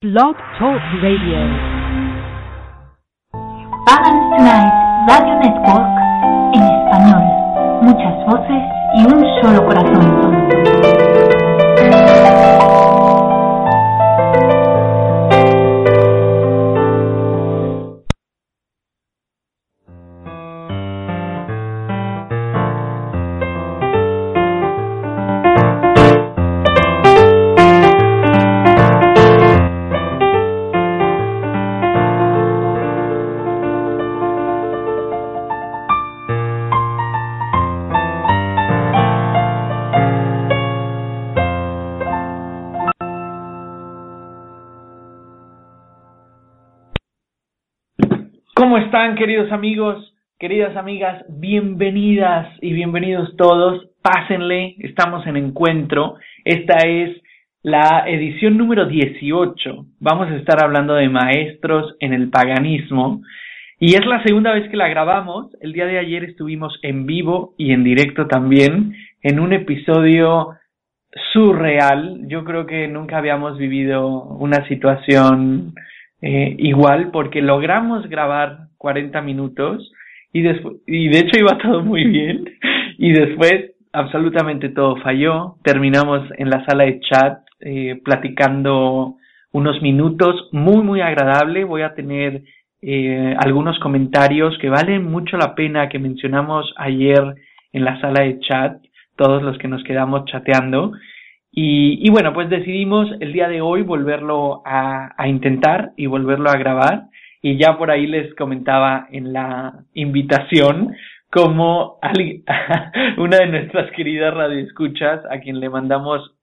Blog Talk Radio. Pagans Tonight Radio Network en español. Muchas voces y un solo corazón. Queridos amigos, queridas amigas? Bienvenidas y bienvenidos todos. Pásenle, estamos en encuentro. Esta es la edición número 18. Vamos a estar hablando de maestros en el paganismo. Y es la segunda vez que la grabamos. El día de ayer estuvimos en vivo y en directo también en un episodio surreal. Yo creo que nunca habíamos vivido una situación eh, igual porque logramos grabar 40 minutos y después y de hecho iba todo muy bien y después absolutamente todo falló. Terminamos en la sala de chat eh, platicando unos minutos muy muy agradable. Voy a tener eh, algunos comentarios que valen mucho la pena que mencionamos ayer en la sala de chat todos los que nos quedamos chateando. Y, y, bueno, pues decidimos el día de hoy volverlo a, a, intentar y volverlo a grabar. Y ya por ahí les comentaba en la invitación como una de nuestras queridas radioescuchas, a quien le mandamos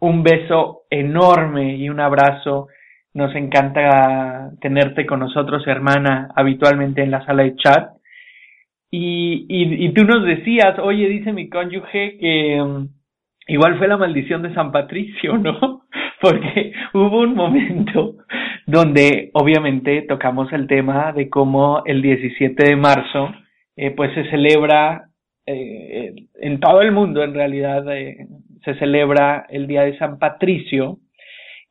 un beso enorme y un abrazo. Nos encanta tenerte con nosotros, hermana, habitualmente en la sala de chat. Y, y, y tú nos decías, oye, dice mi cónyuge que igual fue la maldición de San Patricio, ¿no? Porque hubo un momento donde obviamente tocamos el tema de cómo el 17 de marzo eh, pues se celebra eh, en todo el mundo en realidad eh, se celebra el día de San Patricio.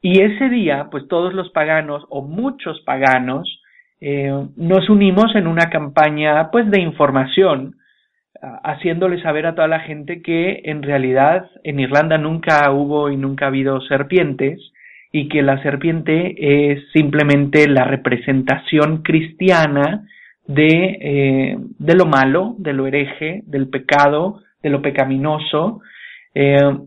Y ese día pues todos los paganos o muchos paganos eh, nos unimos en una campaña pues de información haciéndole saber a toda la gente que en realidad en Irlanda nunca hubo y nunca ha habido serpientes y que la serpiente es simplemente la representación cristiana de, eh, de lo malo, de lo hereje, del pecado, de lo pecaminoso, eh,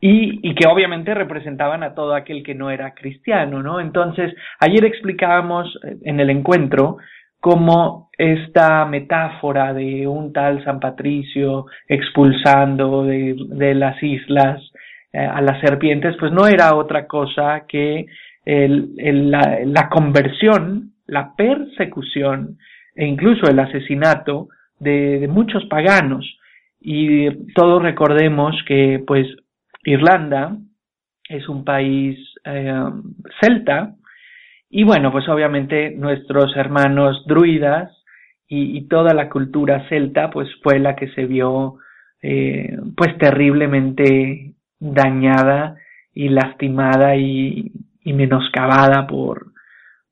y, y que obviamente representaban a todo aquel que no era cristiano, ¿no? Entonces, ayer explicábamos en el encuentro cómo esta metáfora de un tal San Patricio expulsando de, las islas eh, a las serpientes, pues no era otra cosa que la, conversión, la persecución e incluso el asesinato de, de muchos paganos. Y todos recordemos que pues Irlanda es un país eh, celta, y bueno, pues obviamente nuestros hermanos druidas y, toda la cultura celta, pues fue la que se vio eh, pues terriblemente dañada y lastimada y, y menoscabada por,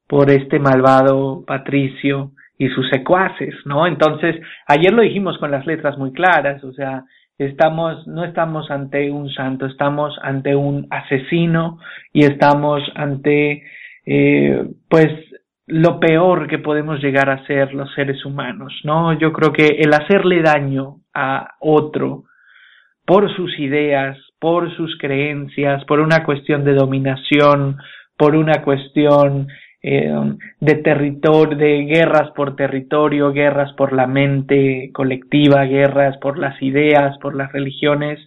por este malvado patricio y sus secuaces, ¿no? Entonces, ayer lo dijimos con las letras muy claras, o sea, estamos, no estamos ante un santo, estamos ante un asesino y estamos ante eh, pues lo peor que podemos llegar a ser los seres humanos, ¿no? Yo creo que el hacerle daño a otro por sus ideas, por sus creencias, por una cuestión de dominación, por una cuestión eh, de territorio, de guerras por territorio, guerras por la mente colectiva, guerras por las ideas, por las religiones,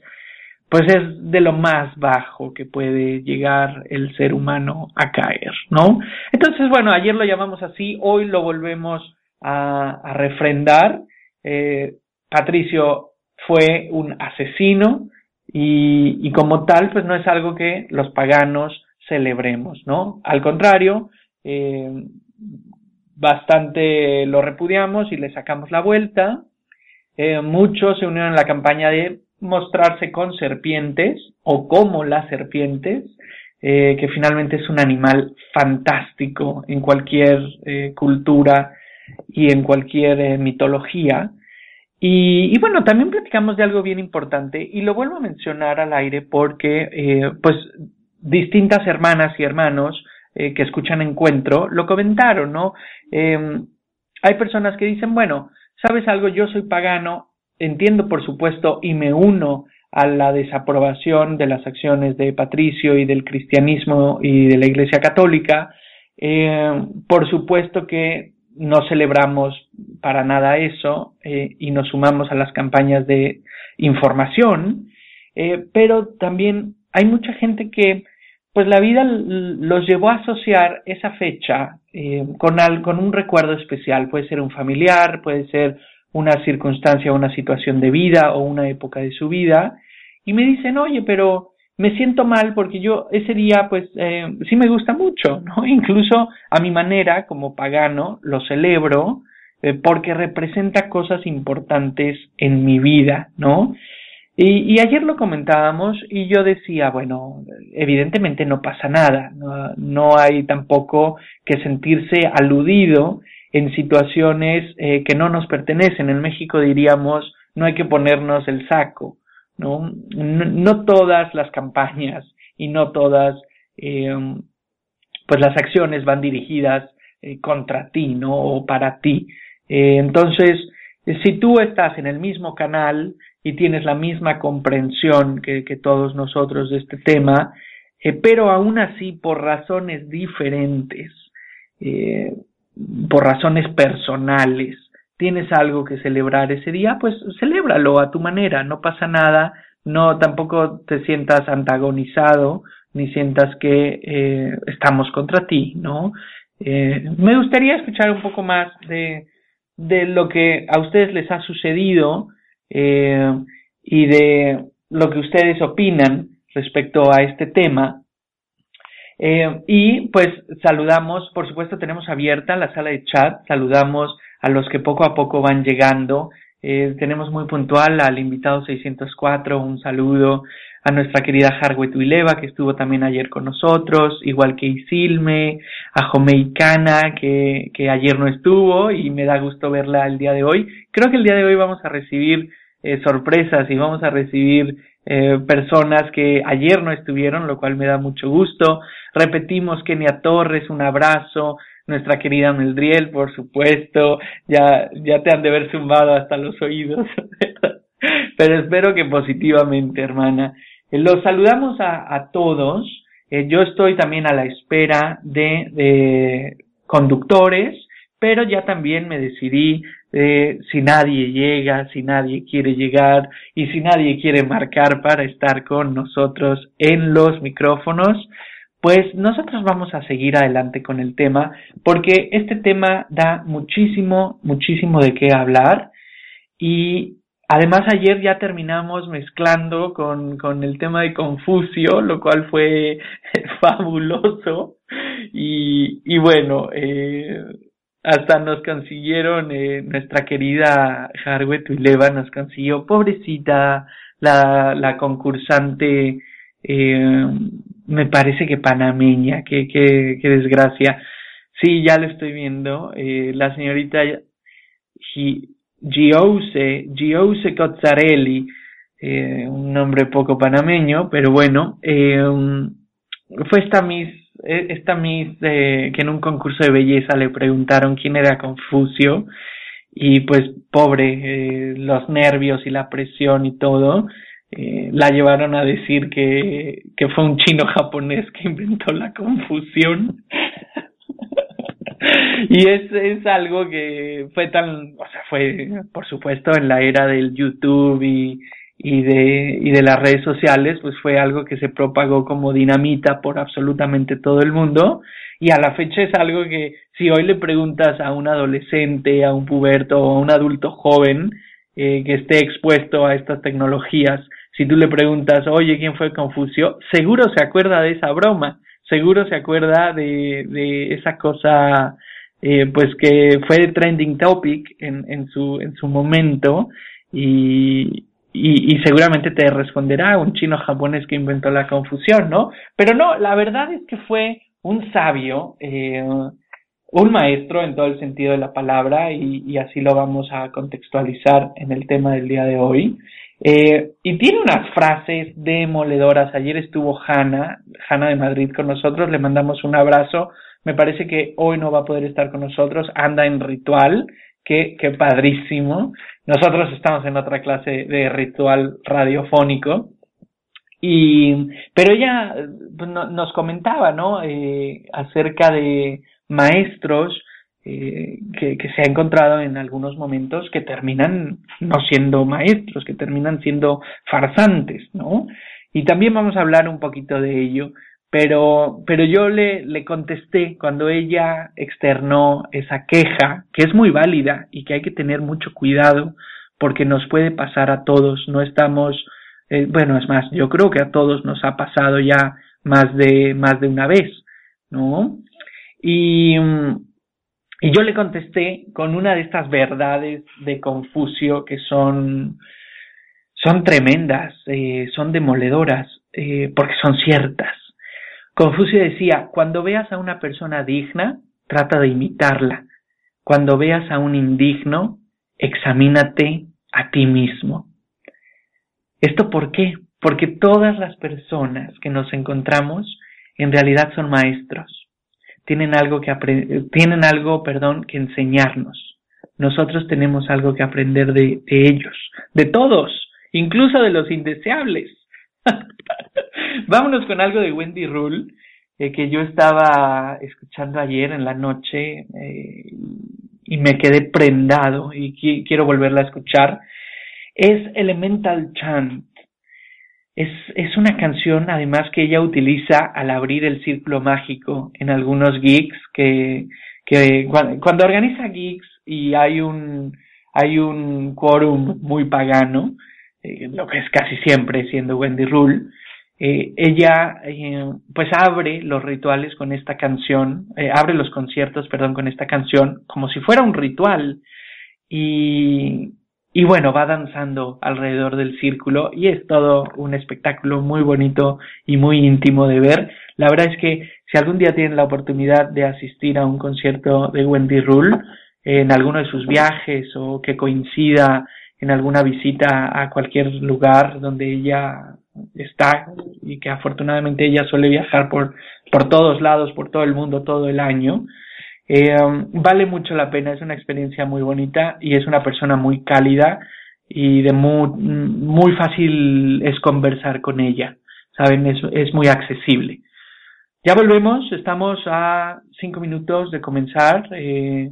pues es de lo más bajo que puede llegar el ser humano a caer, ¿no? Entonces, bueno, ayer lo llamamos así, hoy lo volvemos a, a refrendar. Eh, Patricio fue un asesino y, y como tal, pues no es algo que los paganos celebremos, ¿no? Al contrario, eh, bastante lo repudiamos y le sacamos la vuelta. Eh, muchos se unieron a la campaña de mostrarse con serpientes o como las serpientes eh, que finalmente es un animal fantástico en cualquier eh, cultura y en cualquier eh, mitología. Y, y, bueno, también platicamos de algo bien importante y lo vuelvo a mencionar al aire porque, pues, distintas hermanas y hermanos que escuchan Encuentro lo comentaron, ¿no? Em, hay personas que dicen, bueno, ¿sabes algo? Yo soy pagano, entiendo por supuesto y me uno a la desaprobación de las acciones de Patricio y del cristianismo y de la Iglesia Católica. Eh, por supuesto que no celebramos para nada eso eh, y nos sumamos a las campañas de información, eh, pero también hay mucha gente que pues la vida los llevó a asociar esa fecha con, al, con un recuerdo especial, puede ser un familiar, puede ser una circunstancia, una situación de vida o una época de su vida y me dicen, oye, pero me siento mal porque yo ese día pues eh, sí me gusta mucho, ¿no? Incluso a mi manera como pagano lo celebro eh, porque representa cosas importantes en mi vida, ¿no? Y, ayer lo comentábamos y yo decía, bueno, evidentemente no pasa nada, no hay tampoco que sentirse aludido en situaciones eh, que no nos pertenecen. En México diríamos, no hay que ponernos el saco, ¿no? No, todas las campañas y no todas, eh, pues las acciones van dirigidas eh, contra ti, ¿no? O para ti. entonces, si tú estás en el mismo canal y tienes la misma comprensión que, que todos nosotros de este tema, pero aún así por razones diferentes, por razones personales, tienes algo que celebrar ese día, pues celébralo a tu manera, no pasa nada, no tampoco te sientas antagonizado ni sientas que eh, estamos contra ti, ¿no? Eh, me gustaría escuchar un poco más de, de lo que a ustedes les ha sucedido eh, y de lo que ustedes opinan respecto a este tema. Eh, y pues saludamos, por supuesto tenemos abierta la sala de chat, saludamos a los que poco a poco van llegando. Eh, tenemos muy puntual al invitado 604, un saludo a nuestra querida Harwet Uileva, que estuvo también ayer con nosotros, igual que Isilme, a Jomeicana, que, que ayer no estuvo y me da gusto verla el día de hoy. Creo que el día de hoy vamos a recibir eh, sorpresas y vamos a recibir eh, personas que ayer no estuvieron, lo cual me da mucho gusto. Repetimos, Kenia Torres, un abrazo, nuestra querida Meldriel, por supuesto, ya, ya te han de haber zumbado hasta los oídos, pero espero que positivamente, hermana. Eh, los saludamos a, a todos. Eh, yo estoy también a la espera de, de conductores, pero ya también me decidí eh, si nadie llega, si nadie quiere llegar y si nadie quiere marcar para estar con nosotros en los micrófonos, pues nosotros vamos a seguir adelante con el tema porque este tema da muchísimo, muchísimo de qué hablar. Y además ayer ya terminamos mezclando con, con el tema de Confucio, lo cual fue fabuloso. Y, y bueno, eh, hasta nos consiguieron eh, nuestra querida Harwe Tuileva nos consiguió, pobrecita, la, la concursante eh, me parece que panameña, qué, qué, qué desgracia. Sí, ya lo estoy viendo. Eh, la señorita Giose, Giose Cozzarelli, eh, un nombre poco panameño, pero bueno, eh, fue esta Miss, esta Miss que en un concurso de belleza le preguntaron quién era Confucio y pues pobre, los nervios y la presión y todo, eh, la llevaron a decir que, que fue un chino japonés que inventó la confusión. y es, es algo que fue tan, o sea, fue por supuesto en la era del YouTube y, y de, y de las redes sociales, pues fue algo que se propagó como dinamita por absolutamente todo el mundo y a la fecha es algo que si hoy le preguntas a un adolescente, a un puberto o a un adulto joven eh, que esté expuesto a estas tecnologías, si tú le preguntas, oye, ¿quién fue Confucio? Seguro se acuerda de esa broma, seguro se acuerda de, de esa cosa, eh, pues que fue trending topic en, en, su, en su momento y, y, seguramente te responderá un chino japonés que inventó la confusión, ¿no? Pero no, la verdad es que fue un sabio, eh, un maestro en todo el sentido de la palabra y, así lo vamos a contextualizar en el tema del día de hoy. Eh, y tiene unas frases demoledoras. Ayer estuvo Hanna, Hanna de Madrid con nosotros, le mandamos un abrazo. Me parece que hoy no va a poder estar con nosotros, anda en ritual, qué, padrísimo. Nosotros estamos en otra clase de ritual radiofónico. Y, pero ella pues, nos comentaba, ¿no? Eh, acerca de maestros eh, que, que, se ha encontrado en algunos momentos que terminan no siendo maestros, que terminan siendo farsantes, ¿no? Y también vamos a hablar un poquito de ello, pero, pero yo le, le contesté cuando ella externó esa queja, que es muy válida y que hay que tener mucho cuidado porque nos puede pasar a todos, no estamos, eh, bueno, es más, yo creo que a todos nos ha pasado ya más de, más de una vez, ¿no? Y, y yo le contesté con una de estas verdades de Confucio que son, son tremendas, eh, son demoledoras, eh, porque son ciertas. Confucio decía, cuando veas a una persona digna, trata de imitarla. Cuando veas a un indigno, examínate a ti mismo. ¿Esto por qué? Porque todas las personas que nos encontramos en realidad son maestros. Tienen algo que tienen algo, perdón, que enseñarnos. Nosotros tenemos algo que aprender de, ellos, de todos, incluso de los indeseables. Vámonos con algo de Wendy Rule, eh, que yo estaba escuchando ayer en la noche eh, y me quedé prendado y quiero volverla a escuchar. Es Elemental Chant. Es, es una canción además que ella utiliza al abrir el círculo mágico en algunos gigs que, que cuando, organiza gigs y hay un hay un quórum muy pagano, eh, lo que es casi siempre siendo Wendy Rule, eh, ella eh, pues abre los rituales con esta canción, eh, abre los conciertos, perdón, con esta canción como si fuera un ritual y, y bueno, va danzando alrededor del círculo y es todo un espectáculo muy bonito y muy íntimo de ver. La verdad es que si algún día tienen la oportunidad de asistir a un concierto de Wendy Rule en alguno de sus viajes o que coincida en alguna visita a cualquier lugar donde ella está y que afortunadamente ella suele viajar por, por todos lados, por todo el mundo, todo el año. Eh, vale mucho la pena, es una experiencia muy bonita y es una persona muy cálida y de muy, muy fácil es conversar con ella, ¿saben? Es, es muy accesible. Ya volvemos, estamos a cinco minutos de comenzar. Eh,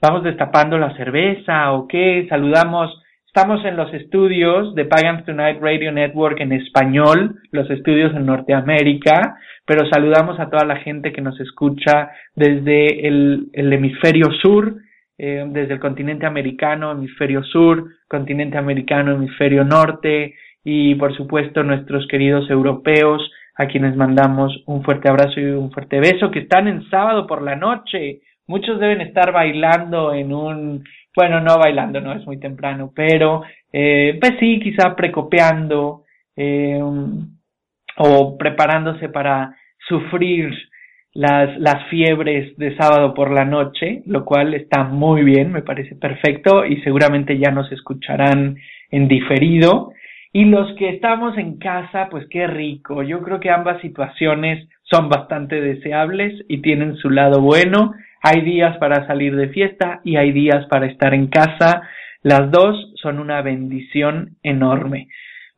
vamos destapando la cerveza o qué, saludamos Estamos en los estudios de Pagans Tonight Radio Network en español, los estudios en Norteamérica, pero saludamos a toda la gente que nos escucha desde el, hemisferio sur, eh, desde el continente americano, hemisferio sur, continente americano, hemisferio norte, y por supuesto nuestros queridos europeos, a quienes mandamos un fuerte abrazo y un fuerte beso, que están en sábado por la noche. Muchos deben estar bailando en un bueno, no bailando, no es muy temprano, pero eh, pues sí, quizá precopeando eh, o preparándose para sufrir las, las fiebres de sábado por la noche, lo cual está muy bien, me parece perfecto y seguramente ya nos escucharán en diferido. Y los que estamos en casa, pues qué rico. Yo creo que ambas situaciones son bastante deseables y tienen su lado bueno. Hay días para salir de fiesta y hay días para estar en casa. Las dos son una bendición enorme.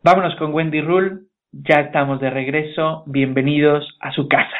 Vámonos con Wendy Rule. Ya estamos de regreso. Bienvenidos a su casa.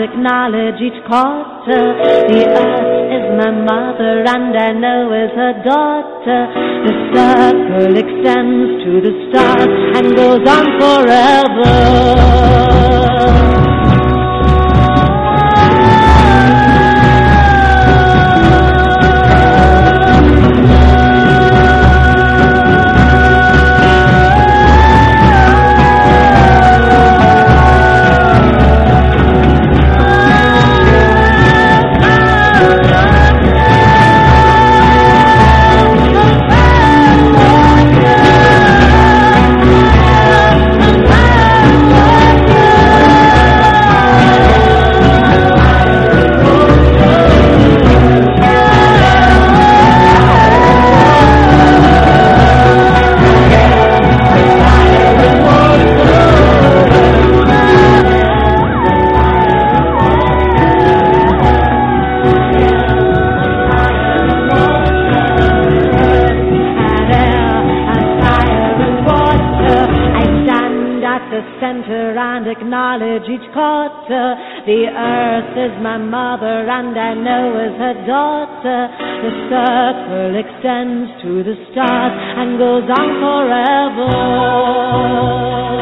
Acknowledge each quarter. The earth is my mother and I know is her daughter. The circle extends to the stars and goes on forever. The earth is my mother and I know as her daughter. The circle extends to the stars and goes on forever.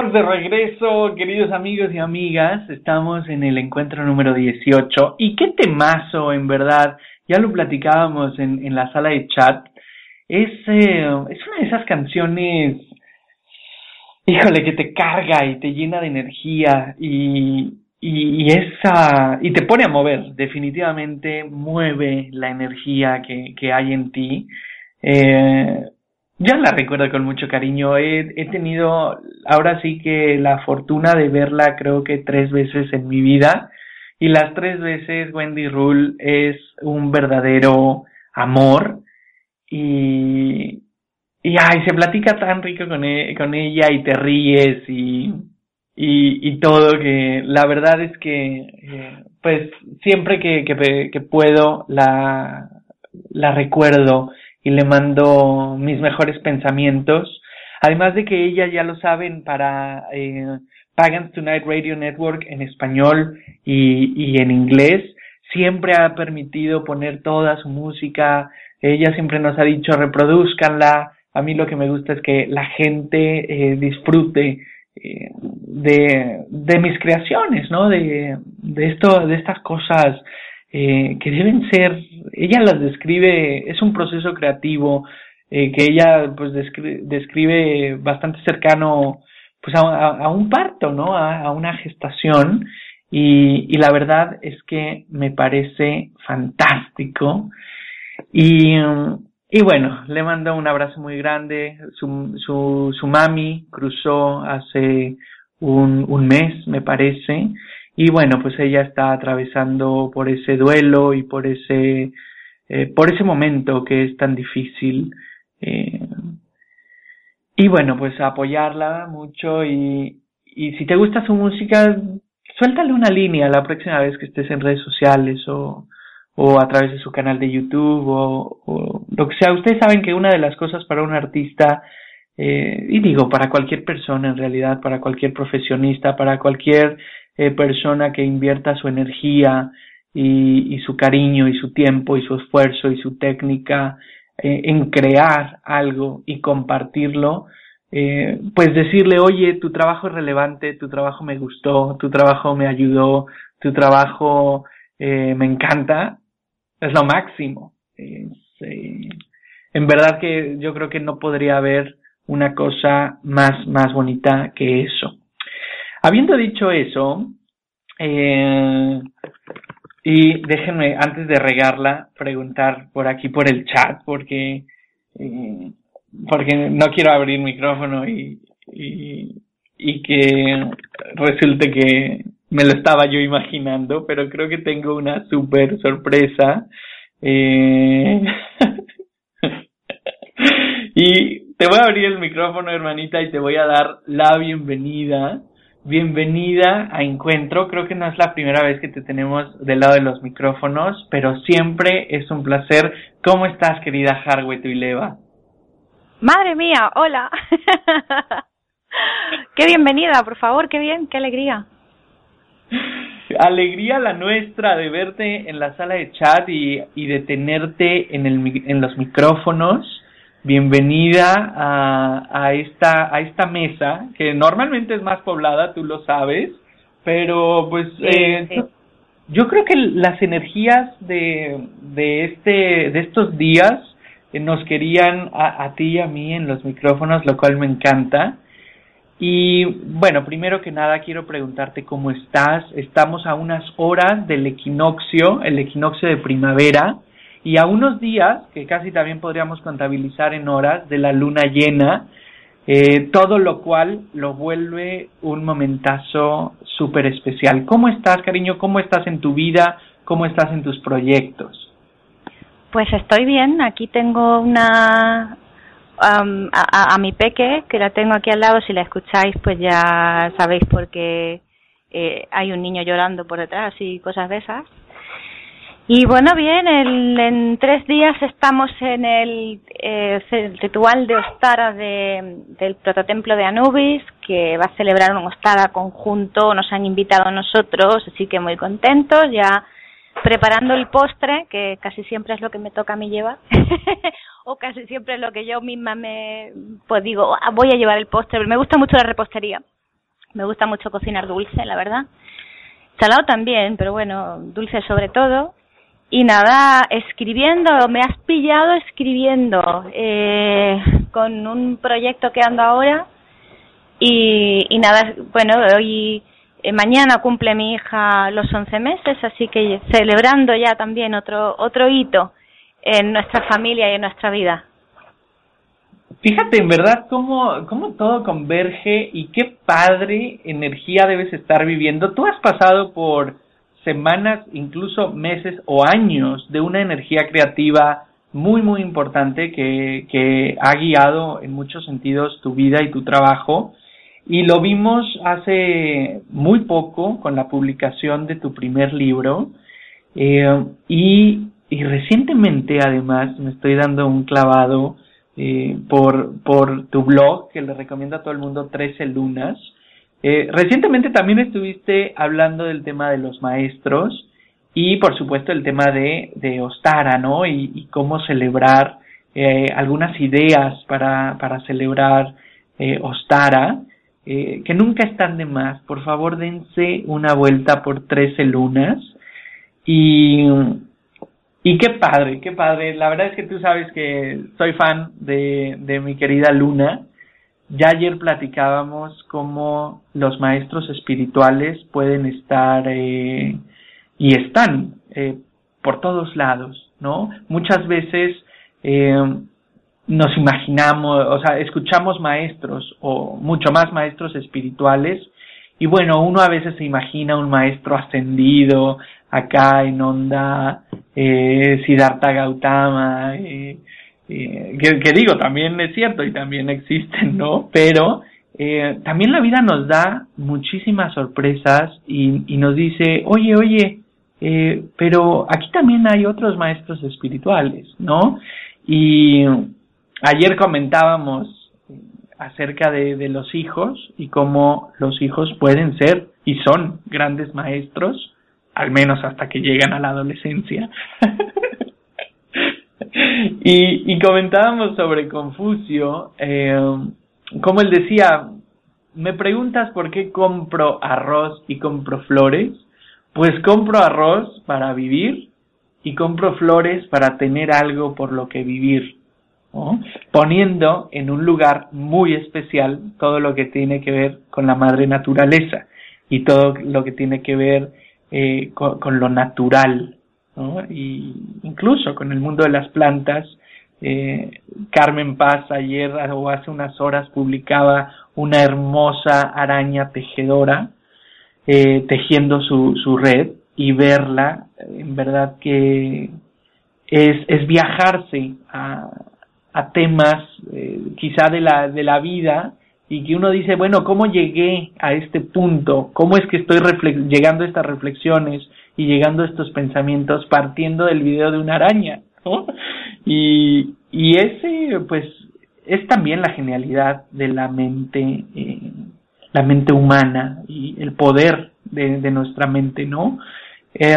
De regreso, queridos amigos y amigas. Estamos en el encuentro número 18. Y qué temazo, en verdad. Ya lo platicábamos en, en la sala de chat. es, eh, es una de esas canciones, híjole, que te carga y te llena de energía y, y, y esa, y te pone a mover, definitivamente mueve la energía que, que hay en ti. Eh, yo la recuerdo con mucho cariño. He, he tenido ahora sí que la fortuna de verla creo que tres veces en mi vida. Y las tres veces Wendy Rule es un verdadero amor. Y, y ay, se platica tan rico con, e, con ella y te ríes y, y, y todo que la verdad es que eh, pues siempre que, que, que puedo la, la recuerdo y le mando mis mejores pensamientos. Además de que ella ya lo saben para eh, Pagans Tonight Radio Network en español y, y en inglés, siempre ha permitido poner toda su música. Ella siempre nos ha dicho reproduzcanla. A mí lo que me gusta es que la gente eh, disfrute eh, de, de mis creaciones, ¿no? De, de esto, de estas cosas eh, que deben ser, ella las describe, es un proceso creativo eh, que ella pues describe, bastante cercano pues a, un parto, ¿no? A, a una gestación. Y, y, la verdad es que me parece fantástico. Y, y bueno, le mando un abrazo muy grande, su, su, su mami cruzó hace un, un mes, me parece, y bueno, pues ella está atravesando por ese duelo y por ese, eh, por ese momento que es tan difícil. Eh, y bueno, pues apoyarla mucho y, y si te gusta su música, suéltale una línea la próxima vez que estés en redes sociales o, o a través de su canal de YouTube o, o lo que sea. Ustedes saben que una de las cosas para un artista, eh, y digo para cualquier persona en realidad, para cualquier profesionista, para cualquier eh, persona que invierta su energía y, y, su cariño y su tiempo y su esfuerzo y su técnica eh, en crear algo y compartirlo, eh, pues decirle, oye, tu trabajo es relevante, tu trabajo me gustó, tu trabajo me ayudó, tu trabajo eh, me encanta, es lo máximo. Eh, en verdad que yo creo que no podría haber una cosa más, más bonita que eso. Habiendo dicho eso, eh, y déjenme, antes de regarla, preguntar por aquí por el chat, porque, eh, porque no quiero abrir micrófono y, y, y que resulte que me lo estaba yo imaginando, pero creo que tengo una super sorpresa. Eh, y te voy a abrir el micrófono, hermanita, y te voy a dar la bienvenida Bienvenida a Encuentro. Creo que no es la primera vez que te tenemos del lado de los micrófonos, pero siempre es un placer. ¿Cómo estás, querida Harwet Leva? Madre mía, hola. qué bienvenida, por favor, qué bien, qué alegría. Alegría la nuestra de verte en la sala de chat y, y de tenerte en, el, en los micrófonos bienvenida a, a, esta, a esta mesa, que normalmente es más poblada, tú lo sabes, pero pues sí, eh, sí. yo creo que las energías de, de, este, de estos días eh, nos querían a, a ti y a mí en los micrófonos, lo cual me encanta. Y bueno, primero que nada quiero preguntarte cómo estás. Estamos a unas horas del equinoccio, el equinoccio de primavera y a unos días, que casi también podríamos contabilizar en horas, de la luna llena, eh, todo lo cual lo vuelve un momentazo súper especial. ¿Cómo estás, cariño? ¿Cómo estás en tu vida? ¿Cómo estás en tus proyectos? Pues estoy bien, aquí tengo una um, a, a, mi peque, que la tengo aquí al lado, si la escucháis pues ya sabéis porque eh, hay un niño llorando por detrás y cosas de esas. Y bueno, bien, el, en tres días estamos en el, eh, el ritual de Ostara de, del prototemplo de Anubis, que va a celebrar un Ostara conjunto, nos han invitado a nosotros, así que muy contentos, ya preparando el postre, que casi siempre es lo que me toca a mí llevar, o casi siempre es lo que yo misma me, pues digo, ah, voy a llevar el postre, me gusta mucho la repostería, me gusta mucho cocinar dulce, la verdad. Salado también, pero bueno, dulce sobre todo y nada, escribiendo, me has pillado escribiendo eh, con un proyecto que ando ahora y, y nada, bueno, hoy eh, mañana cumple mi hija los 11 meses, así que celebrando ya también otro otro hito en nuestra familia y en nuestra vida. Fíjate en verdad cómo, cómo todo converge y qué padre energía debes estar viviendo. Tú has pasado por semanas, incluso meses o años de una energía creativa muy, muy importante que, que ha guiado en muchos sentidos tu vida y tu trabajo. Y lo vimos hace muy poco con la publicación de tu primer libro. Eh, y, y recientemente, además, me estoy dando un clavado eh, por, por tu blog, que le recomiendo a todo el mundo, 13 lunas. Eh, recientemente también estuviste hablando del tema de los maestros y por supuesto el tema de, de Ostara, ¿no? Y, cómo celebrar eh, algunas ideas para, para celebrar eh, Ostara, eh, que nunca están de más. Por favor, dense una vuelta por 13 lunas y y qué padre, qué padre. La verdad es que tú sabes que soy fan de, de mi querida Luna. Ya ayer platicábamos cómo los maestros espirituales pueden estar eh, y están eh, por todos lados, ¿no? Muchas veces eh, nos imaginamos, o sea, escuchamos maestros o mucho más maestros espirituales y bueno, uno a veces se imagina un maestro ascendido acá en onda eh, Siddhartha Gautama, eh, eh, que, digo, también es cierto y también existen, ¿no? Pero eh, también la vida nos da muchísimas sorpresas y, nos dice, oye, oye, eh, pero aquí también hay otros maestros espirituales, ¿no? Y ayer comentábamos acerca de, de los hijos y cómo los hijos pueden ser y son grandes maestros al menos hasta que llegan a la adolescencia. y, comentábamos sobre Confucio, eh, como él decía, me preguntas por qué compro arroz y compro flores, pues compro arroz para vivir y compro flores para tener algo por lo que vivir, poniendo en un lugar muy especial todo lo que tiene que ver con la madre naturaleza y todo lo que tiene que ver eh, con, lo natural, ¿no? y incluso con el mundo de las plantas. Eh, Carmen Paz ayer o hace unas horas publicaba una hermosa araña tejedora eh, tejiendo su, su red y verla, en verdad que es, es viajarse a, a temas eh, quizá de la, de la vida y que uno dice, bueno, ¿cómo llegué a este punto? ¿Cómo es que estoy llegando a estas reflexiones y llegando a estos pensamientos partiendo del video de una araña? Y, y ese, pues, es también la genialidad de la mente, eh, la mente humana y el poder de, nuestra mente, ¿no? Eh,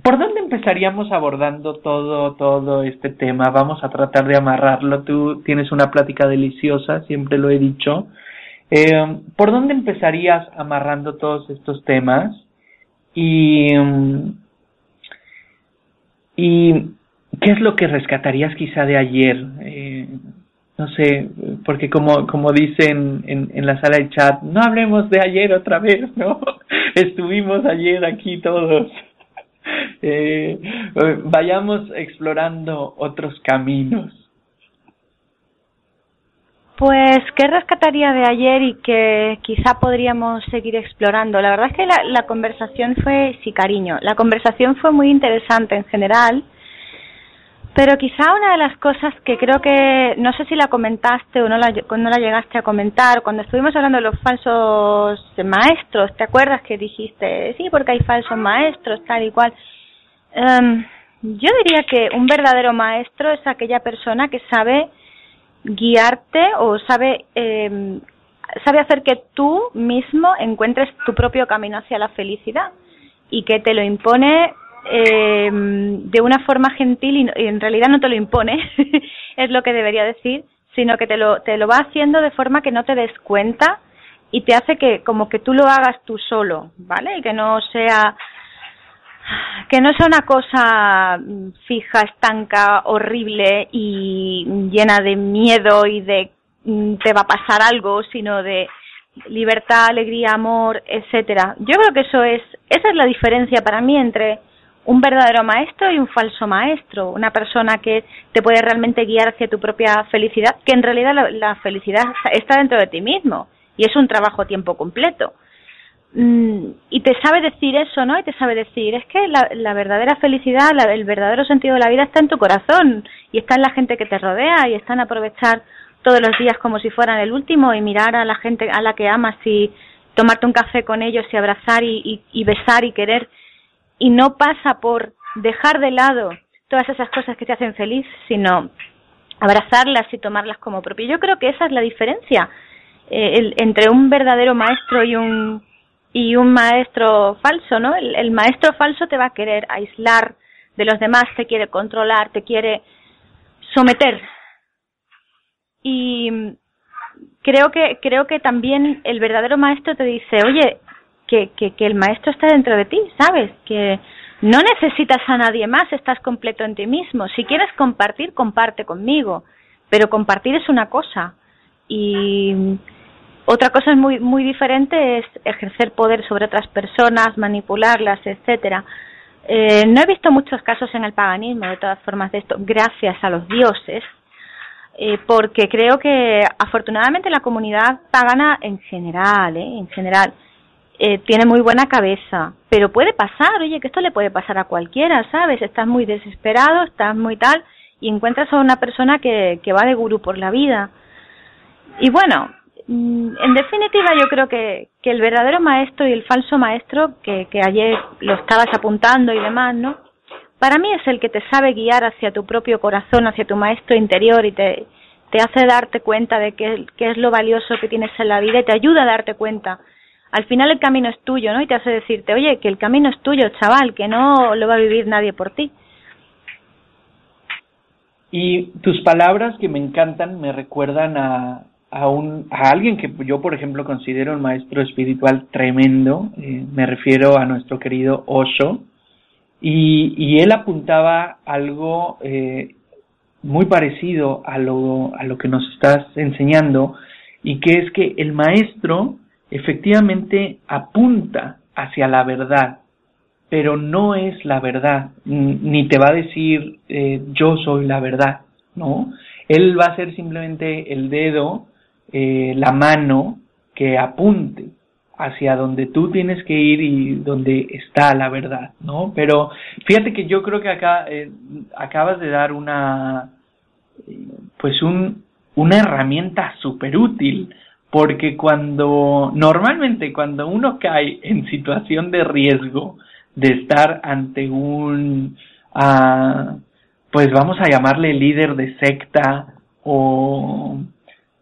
¿Por dónde empezaríamos abordando todo, todo este tema? Vamos a tratar de amarrarlo. Tú tienes una plática deliciosa, siempre lo he dicho. Eh, ¿Por dónde empezarías amarrando todos estos temas? Y, y ¿qué es lo que rescatarías quizá de ayer? Eh, no sé, porque como, como dicen en, en la sala de chat, no hablemos de ayer otra vez, ¿no? Estuvimos ayer aquí todos. Eh, vayamos explorando otros caminos. Pues, ¿qué rescataría de ayer y que quizá podríamos seguir explorando? La verdad es que la, la, conversación fue, sí, cariño, la conversación fue muy interesante en general, pero quizá una de las cosas que creo que, no sé si la comentaste o no la, no la llegaste a comentar, cuando estuvimos hablando de los falsos maestros, ¿te acuerdas que dijiste, sí, porque hay falsos maestros, tal y cual? Um, yo diría que un verdadero maestro es aquella persona que sabe guiarte o sabe eh, sabe hacer que tú mismo encuentres tu propio camino hacia la felicidad y que te lo impone eh, de una forma gentil y, en realidad no te lo impone es lo que debería decir sino que te lo te lo va haciendo de forma que no te des cuenta y te hace que como que tú lo hagas tú solo vale y que no sea que no sea una cosa mm, fija, estanca, horrible y llena de miedo y de mm, te va a pasar algo, sino de libertad, alegría, amor, etcétera. Yo creo que eso es, esa es la diferencia para mí entre un verdadero maestro y un falso maestro, una persona que te puede realmente guiar hacia tu propia felicidad, que en realidad la, felicidad está dentro de ti mismo y es un trabajo a tiempo completo. Mm, y te sabe decir eso, ¿no? Y te sabe decir, es que la, verdadera felicidad, el verdadero sentido de la vida está en tu corazón y está en la gente que te rodea y está en aprovechar todos los días como si fueran el último y mirar a la gente a la que amas y tomarte un café con ellos y abrazar y, y besar y querer y no pasa por dejar de lado todas esas cosas que te hacen feliz, sino abrazarlas y tomarlas como propio. Yo creo que esa es la diferencia eh, entre un verdadero maestro y un y un maestro falso, ¿no? El, maestro falso te va a querer aislar de los demás, te quiere controlar, te quiere someter. Y creo que creo que también el verdadero maestro te dice, oye, que, que, que el maestro está dentro de ti, ¿sabes? Que no necesitas a nadie más, estás completo en ti mismo. Si quieres compartir, comparte conmigo, pero compartir es una cosa y otra cosa muy muy diferente es ejercer poder sobre otras personas, manipularlas, etcétera. Eh, no he visto muchos casos en el paganismo, de todas formas, de esto, gracias a los dioses, eh, porque creo que afortunadamente la comunidad pagana en general, eh, en general, eh, tiene muy buena cabeza, pero puede pasar, oye, que esto le puede pasar a cualquiera, ¿sabes? Estás muy desesperado, estás muy tal, y encuentras a una persona que, que va de gurú por la vida. Y bueno, en definitiva yo creo que, que el verdadero maestro y el falso maestro, que, ayer lo estabas apuntando y demás, ¿no? Para mí es el que te sabe guiar hacia tu propio corazón, hacia tu maestro interior y te, te hace darte cuenta de qué es lo valioso que tienes en la vida y te ayuda a darte cuenta al final el camino es tuyo, ¿no? Y te hace decirte, oye, que el camino es tuyo, chaval, que no lo va a vivir nadie por ti. Y tus palabras que me encantan me recuerdan a, a, un, a alguien que yo, por ejemplo, considero un maestro espiritual tremendo. Eh, me refiero a nuestro querido Osho. Y, y él apuntaba algo eh, muy parecido a lo, a lo que nos estás enseñando, y que es que el maestro efectivamente apunta hacia la verdad, pero no es la verdad, ni te va a decir eh, yo soy la verdad, ¿no? Él va a ser simplemente el dedo, eh, la mano que apunte hacia donde tú tienes que ir y donde está la verdad, ¿no? Pero fíjate que yo creo que acá eh, acabas de dar una, pues un, una herramienta súper útil porque cuando normalmente cuando uno cae en situación de riesgo de estar ante un uh, pues vamos a llamarle líder de secta o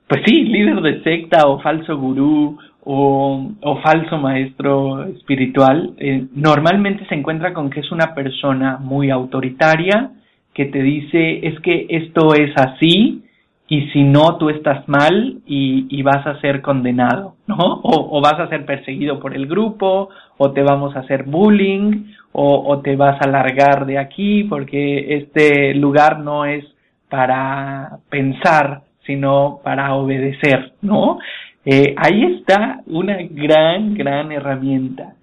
pues sí líder de secta o falso gurú o, o falso maestro espiritual eh, normalmente se encuentra con que es una persona muy autoritaria que te dice es que esto es así y si no, tú estás mal y, vas a ser condenado, ¿no? O, o, vas a ser perseguido por el grupo, o te vamos a hacer bullying, o, o te vas a largar de aquí porque este lugar no es para pensar, sino para obedecer, ¿no? Eh, ahí está una gran, gran herramienta.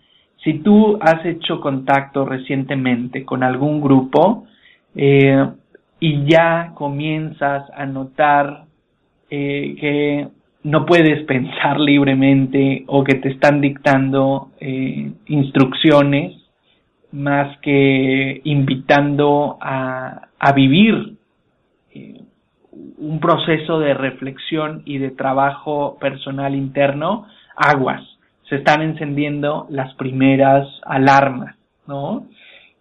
Si tú has hecho contacto recientemente con algún grupo, eh, y ya comienzas a notar eh, que no puedes pensar libremente o que te están dictando instrucciones más que invitando a, a vivir un proceso de reflexión y de trabajo personal interno, aguas, se están encendiendo las primeras alarmas, ¿no?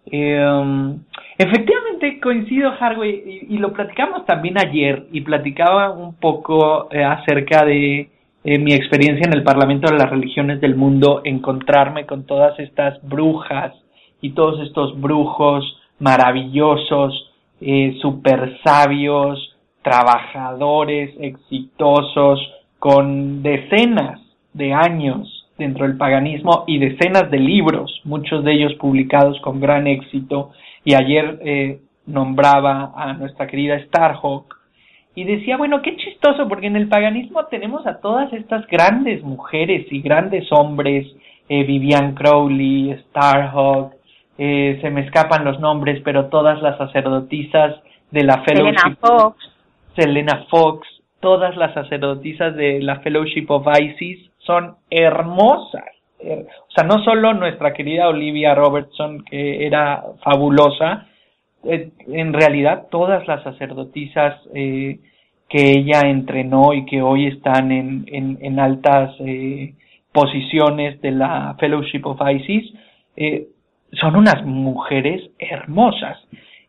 Eh, efectivamente coincido, Harvey, y, lo platicamos también ayer, y platicaba un poco eh, acerca de eh, mi experiencia en el Parlamento de las Religiones del Mundo, encontrarme con todas estas brujas y todos estos brujos maravillosos, eh, super sabios, trabajadores exitosos, con decenas de años dentro del paganismo y decenas de libros, muchos de ellos publicados con gran éxito. Y ayer eh, nombraba a nuestra querida Starhawk y decía, bueno, qué chistoso, porque en el paganismo tenemos a todas estas grandes mujeres y grandes hombres, eh, Vivian Crowley, Starhawk, eh, se me escapan los nombres, pero todas las sacerdotisas de la Fellowship. Fox. Selena Fox, todas las sacerdotisas de la Fellowship of Isis son hermosas. O sea, no solo nuestra querida Olivia Robertson, que era fabulosa, eh, en realidad todas las sacerdotisas eh, que ella entrenó y que hoy están en, en, altas eh, posiciones de la Fellowship of Isis, son unas mujeres hermosas.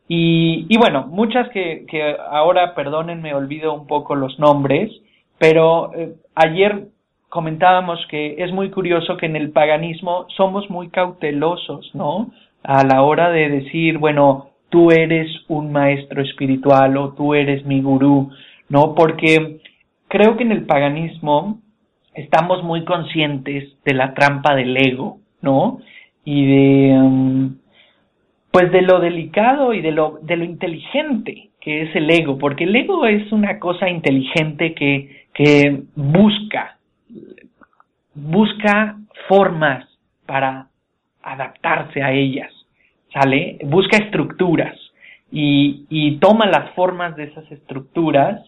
Y, y bueno, muchas que, que ahora, perdónenme, olvido un poco los nombres, pero eh, ayer comentábamos que es muy curioso que en el paganismo somos muy cautelosos, ¿no? A la hora de decir, bueno, tú eres un maestro espiritual o tú eres mi gurú, ¿no? Porque creo que en el paganismo estamos muy conscientes de la trampa del ego, ¿no? Y de, um, pues de lo delicado y de lo, de lo inteligente que es el ego, porque el ego es una cosa inteligente que, que busca, busca formas para adaptarse a ellas, ¿sale? Busca estructuras y, y toma las formas de esas estructuras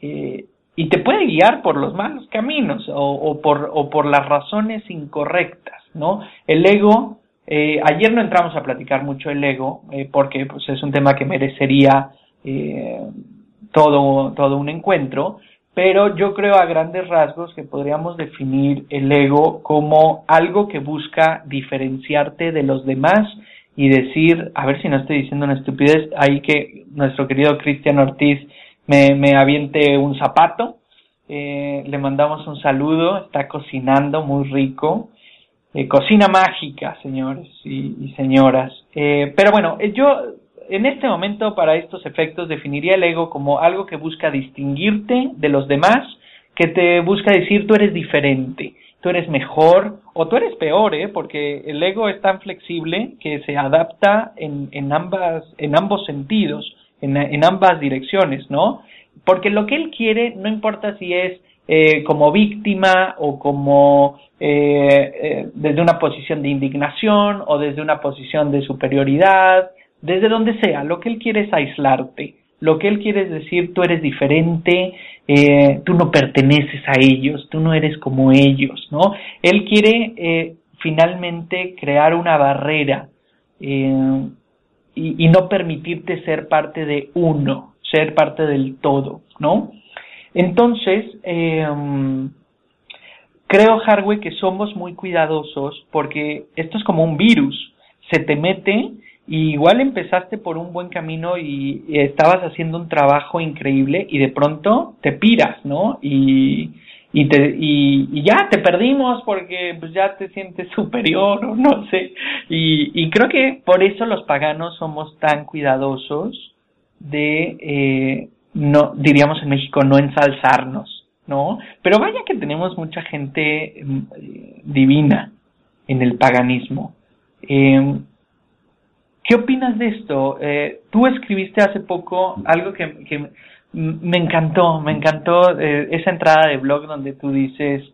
eh, y te puede guiar por los malos caminos o, o, por, o por las razones incorrectas, ¿no? El ego, eh, ayer no entramos a platicar mucho el ego eh, porque pues, es un tema que merecería eh, todo, todo un encuentro, pero yo creo a grandes rasgos que podríamos definir el ego como algo que busca diferenciarte de los demás y decir, a ver si no estoy diciendo una estupidez, ahí que nuestro querido Cristian Ortiz me, me aviente un zapato, eh, le mandamos un saludo, está cocinando muy rico, eh, cocina mágica, señores y, señoras. Eh, pero bueno, eh, yo en este momento para estos efectos definiría el ego como algo que busca distinguirte de los demás, que te busca decir tú eres diferente, tú eres mejor o tú eres peor, ¿eh? porque el ego es tan flexible que se adapta en, en, ambas, en ambos sentidos, en, en ambas direcciones, ¿no? Porque lo que él quiere, no importa si es eh, como víctima o como eh, eh, desde una posición de indignación o desde una posición de superioridad, desde donde sea, lo que él quiere es aislarte, lo que él quiere es decir tú eres diferente, eh, tú no perteneces a ellos, tú no eres como ellos, ¿no? Él quiere eh, finalmente crear una barrera y, y no permitirte ser parte de uno, ser parte del todo, ¿no? Entonces, eh, creo, Harvey, que somos muy cuidadosos porque esto es como un virus, se te mete y igual empezaste por un buen camino y, estabas haciendo un trabajo increíble y de pronto te piras, ¿no? Y, y te y, ya te perdimos porque pues ya te sientes superior o no sé y, y creo que por eso los paganos somos tan cuidadosos de eh, no diríamos en México no ensalzarnos no pero vaya que tenemos mucha gente eh, divina en el paganismo eh, ¿Qué opinas de esto? Eh, tú escribiste hace poco algo que, que me encantó, me encantó eh, esa entrada de blog donde tú dices,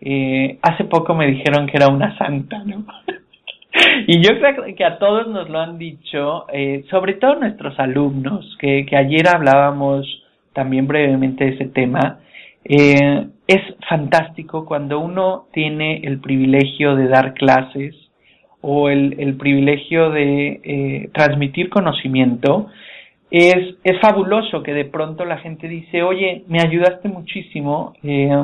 eh, hace poco me dijeron que era una santa, ¿no? y yo creo que a todos nos lo han dicho, eh, sobre todo nuestros alumnos, que, que ayer hablábamos también brevemente de ese tema. Eh, es fantástico cuando uno tiene el privilegio de dar clases o el, el privilegio de eh, transmitir conocimiento, es, es fabuloso que de pronto la gente dice, oye, me ayudaste muchísimo, he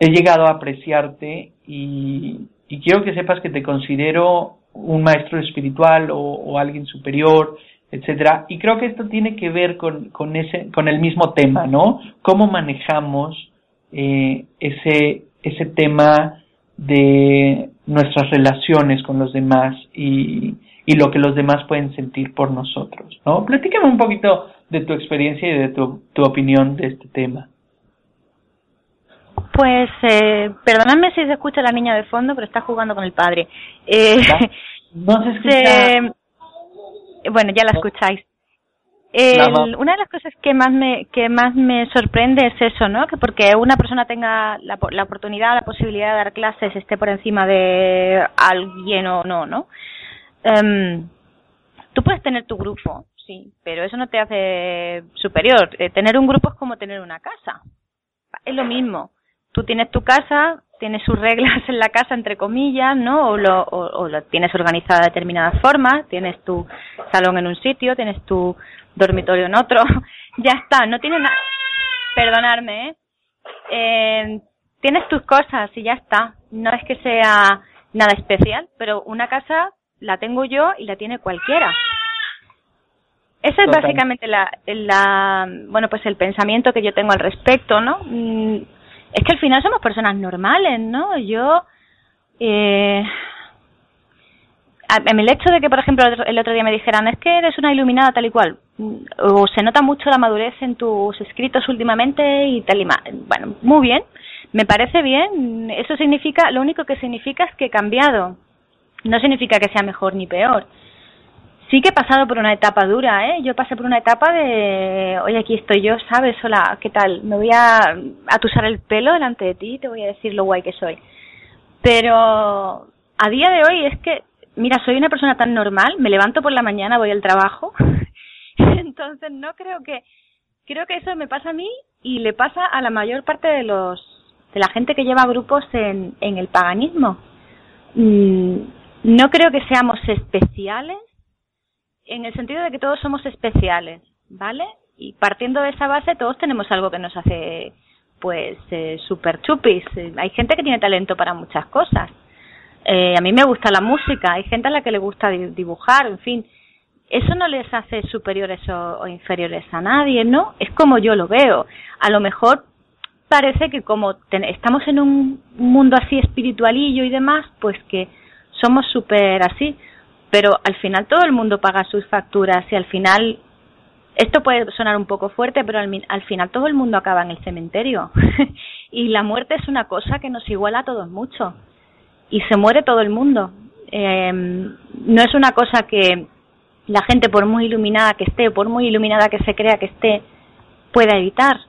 llegado a apreciarte y, y, quiero que sepas que te considero un maestro espiritual o, alguien superior, etcétera. Y creo que esto tiene que ver con, con ese, con el mismo tema, ¿no? Cómo manejamos eh, ese, ese tema de nuestras relaciones con los demás y, y lo que los demás pueden sentir por nosotros, ¿no? Platícame un poquito de tu experiencia y de tu, tu opinión de este tema. Pues, eh, perdonadme si se escucha la niña de fondo, pero está jugando con el padre. Eh, no se escucha. bueno, ya la escucháis. una de las cosas que más me que más me sorprende es eso, ¿no? Que porque una persona tenga la, la oportunidad, la posibilidad de dar clases, esté por encima de alguien o no, ¿no? Um, tú puedes tener tu grupo, sí, pero eso no te hace superior. Eh, tener un grupo es como tener una casa. Es lo mismo. Tú tienes tu casa, tienes sus reglas en la casa, entre comillas, ¿no? O lo, o, lo tienes organizada de determinadas formas, tienes tu salón en un sitio, tienes tu dormitorio en otro. ya está, no tiene nada. Perdonarme, ¿eh? ¿eh? Tienes tus cosas y ya está. No es que sea nada especial, pero una casa la tengo yo y la tiene cualquiera. Ese es básicamente la, la, bueno, pues el pensamiento que yo tengo al respecto, ¿no? Es que al final somos personas normales, ¿no? Yo, eh, el hecho de que, por ejemplo, el otro día me dijeran, es que eres una iluminada tal y cual, mm, o se nota mucho la madurez en tus escritos últimamente y tal y más. Bueno, muy bien, me parece bien. Eso significa, lo único que significa es que he cambiado. No significa que sea mejor ni peor sí que he pasado por una etapa dura, ¿eh? Yo pasé por una etapa de, oye, aquí estoy yo, ¿sabes? Hola, ¿qué tal? Me voy a atusar el pelo delante de ti y te voy a decir lo guay que soy. Pero a día de hoy es que, mira, soy una persona tan normal, me levanto por la mañana, voy al trabajo, entonces no creo que, creo que eso me pasa a mí y le pasa a la mayor parte de los, de la gente que lleva grupos en, en el paganismo. Mm, no creo que seamos especiales en el sentido de que todos somos especiales, ¿vale? Y partiendo de esa base, todos tenemos algo que nos hace, pues, eh, super chupis. Eh, hay gente que tiene talento para muchas cosas. Eh, a mí me gusta la música, hay gente a la que le gusta dibujar, en fin. Eso no les hace superiores o, inferiores a nadie, ¿no? Es como yo lo veo. A lo mejor parece que como estamos en un mundo así espiritualillo y demás, pues que somos súper así pero al final todo el mundo paga sus facturas y al final esto puede sonar un poco fuerte, pero al, final todo el mundo acaba en el cementerio. y la muerte es una cosa que nos iguala a todos mucho. Y se muere todo el mundo. Em, no es una cosa que la gente, por muy iluminada que esté, por muy iluminada que se crea que esté, pueda evitar.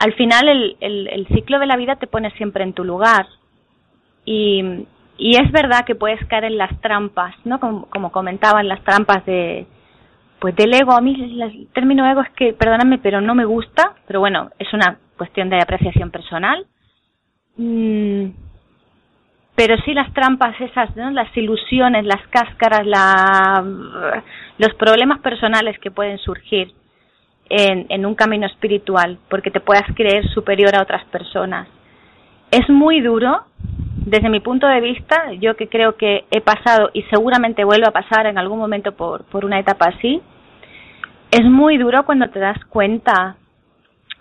Al final el, el, el ciclo de la vida te pone siempre en tu lugar. Y, y es verdad que puedes caer en las trampas, ¿no? Como, como comentaba, en las trampas de, pues del ego. A mí el término ego es que, perdóname, pero no me gusta, pero bueno, es una cuestión de apreciación personal. Mm, pero sí las trampas esas, ¿no? Las ilusiones, las cáscaras, la, los problemas personales que pueden surgir en, en un camino espiritual, porque te puedas creer superior a otras personas. Es muy duro, desde mi punto de vista, yo que creo que he pasado y seguramente vuelvo a pasar en algún momento por, por una etapa así, es muy duro cuando te das cuenta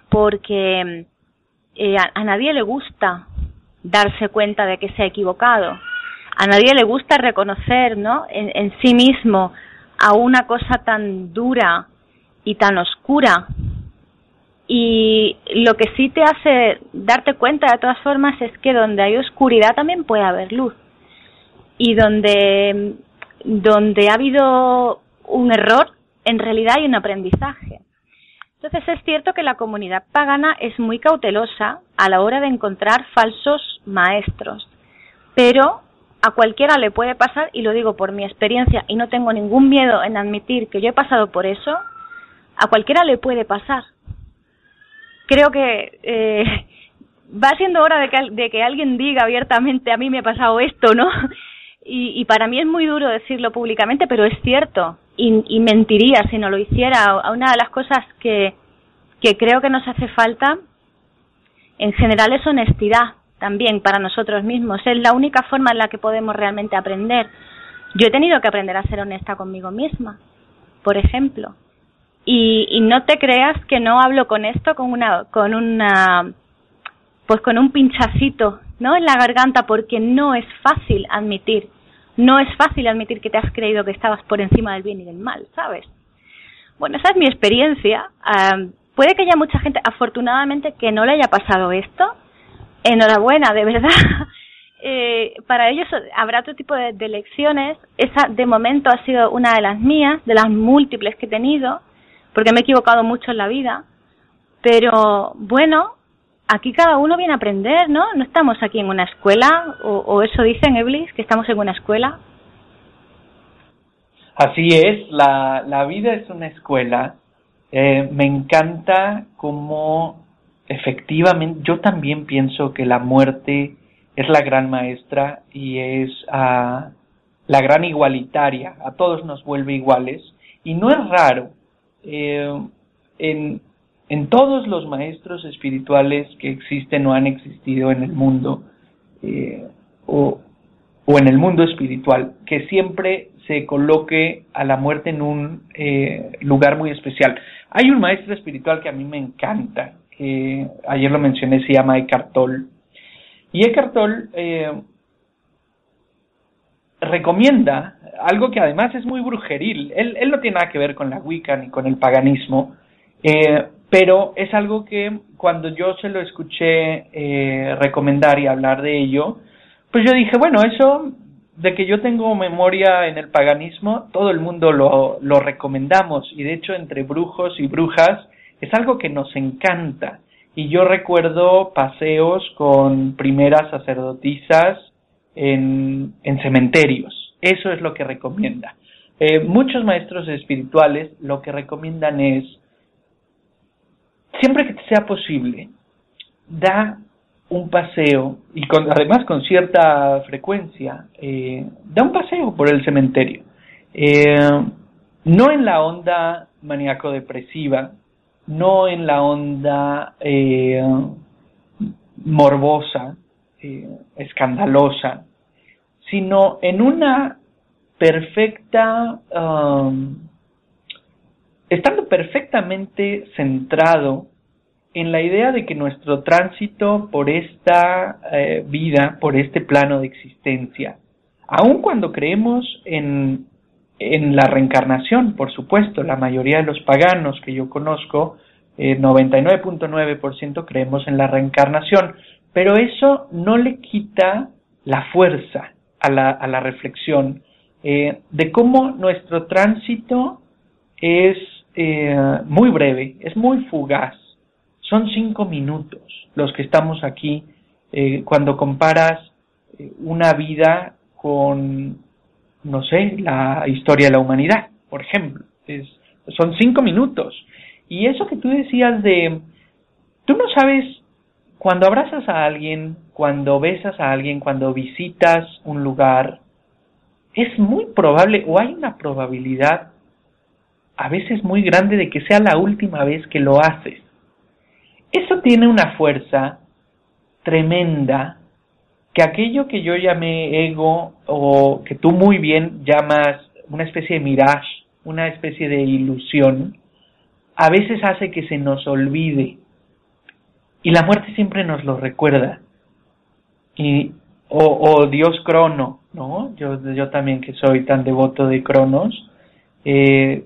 porque eh, a, nadie le gusta darse cuenta de que se ha equivocado. A nadie le gusta reconocer ¿no? en, en sí mismo a una cosa tan dura y tan oscura y lo que sí te hace darte cuenta de todas formas es que donde hay oscuridad también puede haber luz. Y donde, donde ha habido un error, en realidad hay un aprendizaje. Entonces es cierto que la comunidad pagana es muy cautelosa a la hora de encontrar falsos maestros, pero a cualquiera le puede pasar, y lo digo por mi experiencia, y no tengo ningún miedo en admitir que yo he pasado por eso, a cualquiera le puede pasar creo que eh, va siendo hora de que, de que alguien diga abiertamente a mí me ha pasado esto, ¿no? Y, para mí es muy duro decirlo públicamente, pero es cierto. Y, mentiría si no lo hiciera. Una de las cosas que creo que nos hace falta en general es honestidad también para nosotros mismos. Es la única forma en la que podemos realmente aprender. Yo he tenido que aprender a ser honesta conmigo misma, por ejemplo. Y, y no te creas que no hablo con esto con una, con una, pues con un pinchacito, ¿no? En la garganta porque no es fácil admitir, no es fácil admitir que te has creído que estabas por encima del bien y del mal, ¿sabes? Bueno, esa es mi experiencia. puede que haya mucha gente, afortunadamente, que no le haya pasado esto. Enhorabuena, de verdad. Eh, para ellos habrá otro tipo de, lecciones. Esa, de momento, ha sido una de las mías, de las múltiples que he tenido, porque me he equivocado mucho en la vida. Pero bueno, aquí cada uno viene a aprender, ¿no? No estamos aquí en una escuela, o, eso dicen, Eblis, que estamos en una escuela. Así es, la, la vida es una escuela. Eh, me encanta cómo efectivamente, yo también pienso que la muerte es la gran maestra y es uh, la gran igualitaria, a todos nos vuelve iguales y no es raro. Eh, en, todos los maestros espirituales que existen o han existido en el mundo, eh, o, o en el mundo espiritual, que siempre se coloque a la muerte en un eh, lugar muy especial. Hay un maestro espiritual que a mí me encanta, ayer lo mencioné, se llama Eckhart Tolle. Y Eckhart Tolle recomienda algo que además es muy brujeril. Él, él, no tiene nada que ver con la Wicca ni con el paganismo, eh, pero es algo que cuando yo se lo escuché eh, recomendar y hablar de ello, pues yo dije, bueno, eso de que yo tengo memoria en el paganismo, todo el mundo lo, lo recomendamos y de hecho entre brujos y brujas es algo que nos encanta. Y yo recuerdo paseos con primeras sacerdotisas en, en cementerios. Eso es lo que recomienda. Eh, muchos maestros espirituales lo que recomiendan es, siempre que sea posible, da un paseo, y con, además con cierta frecuencia, eh, da un paseo por el cementerio. Eh, no en la onda maníaco-depresiva, no en la onda morbosa, escandalosa, sino en una perfecta, um, estando perfectamente centrado en la idea de que nuestro tránsito por esta eh, vida, por este plano de existencia, aun cuando creemos en, en la reencarnación, por supuesto, la mayoría de los paganos que yo conozco, eh, 99.9% creemos en la reencarnación, pero eso no le quita la fuerza a la, a la reflexión eh, de cómo nuestro tránsito es eh, muy breve, es muy fugaz, son cinco minutos los que estamos aquí eh, cuando comparas eh, una vida con, no sé, la historia de la humanidad, por ejemplo. Es, son cinco minutos. Y eso que tú decías de, tú no sabes, cuando abrazas a alguien, cuando besas a alguien, cuando visitas un lugar, es muy probable o hay una probabilidad a veces muy grande de que sea la última vez que lo haces. Eso tiene una fuerza tremenda que aquello que yo llamé ego o que tú muy bien llamas una especie de mirage, una especie de ilusión, a veces hace que se nos olvide. Y la muerte siempre nos lo recuerda. Y, o, Dios Crono, ¿no? Yo, yo también que soy tan devoto de Cronos, eh,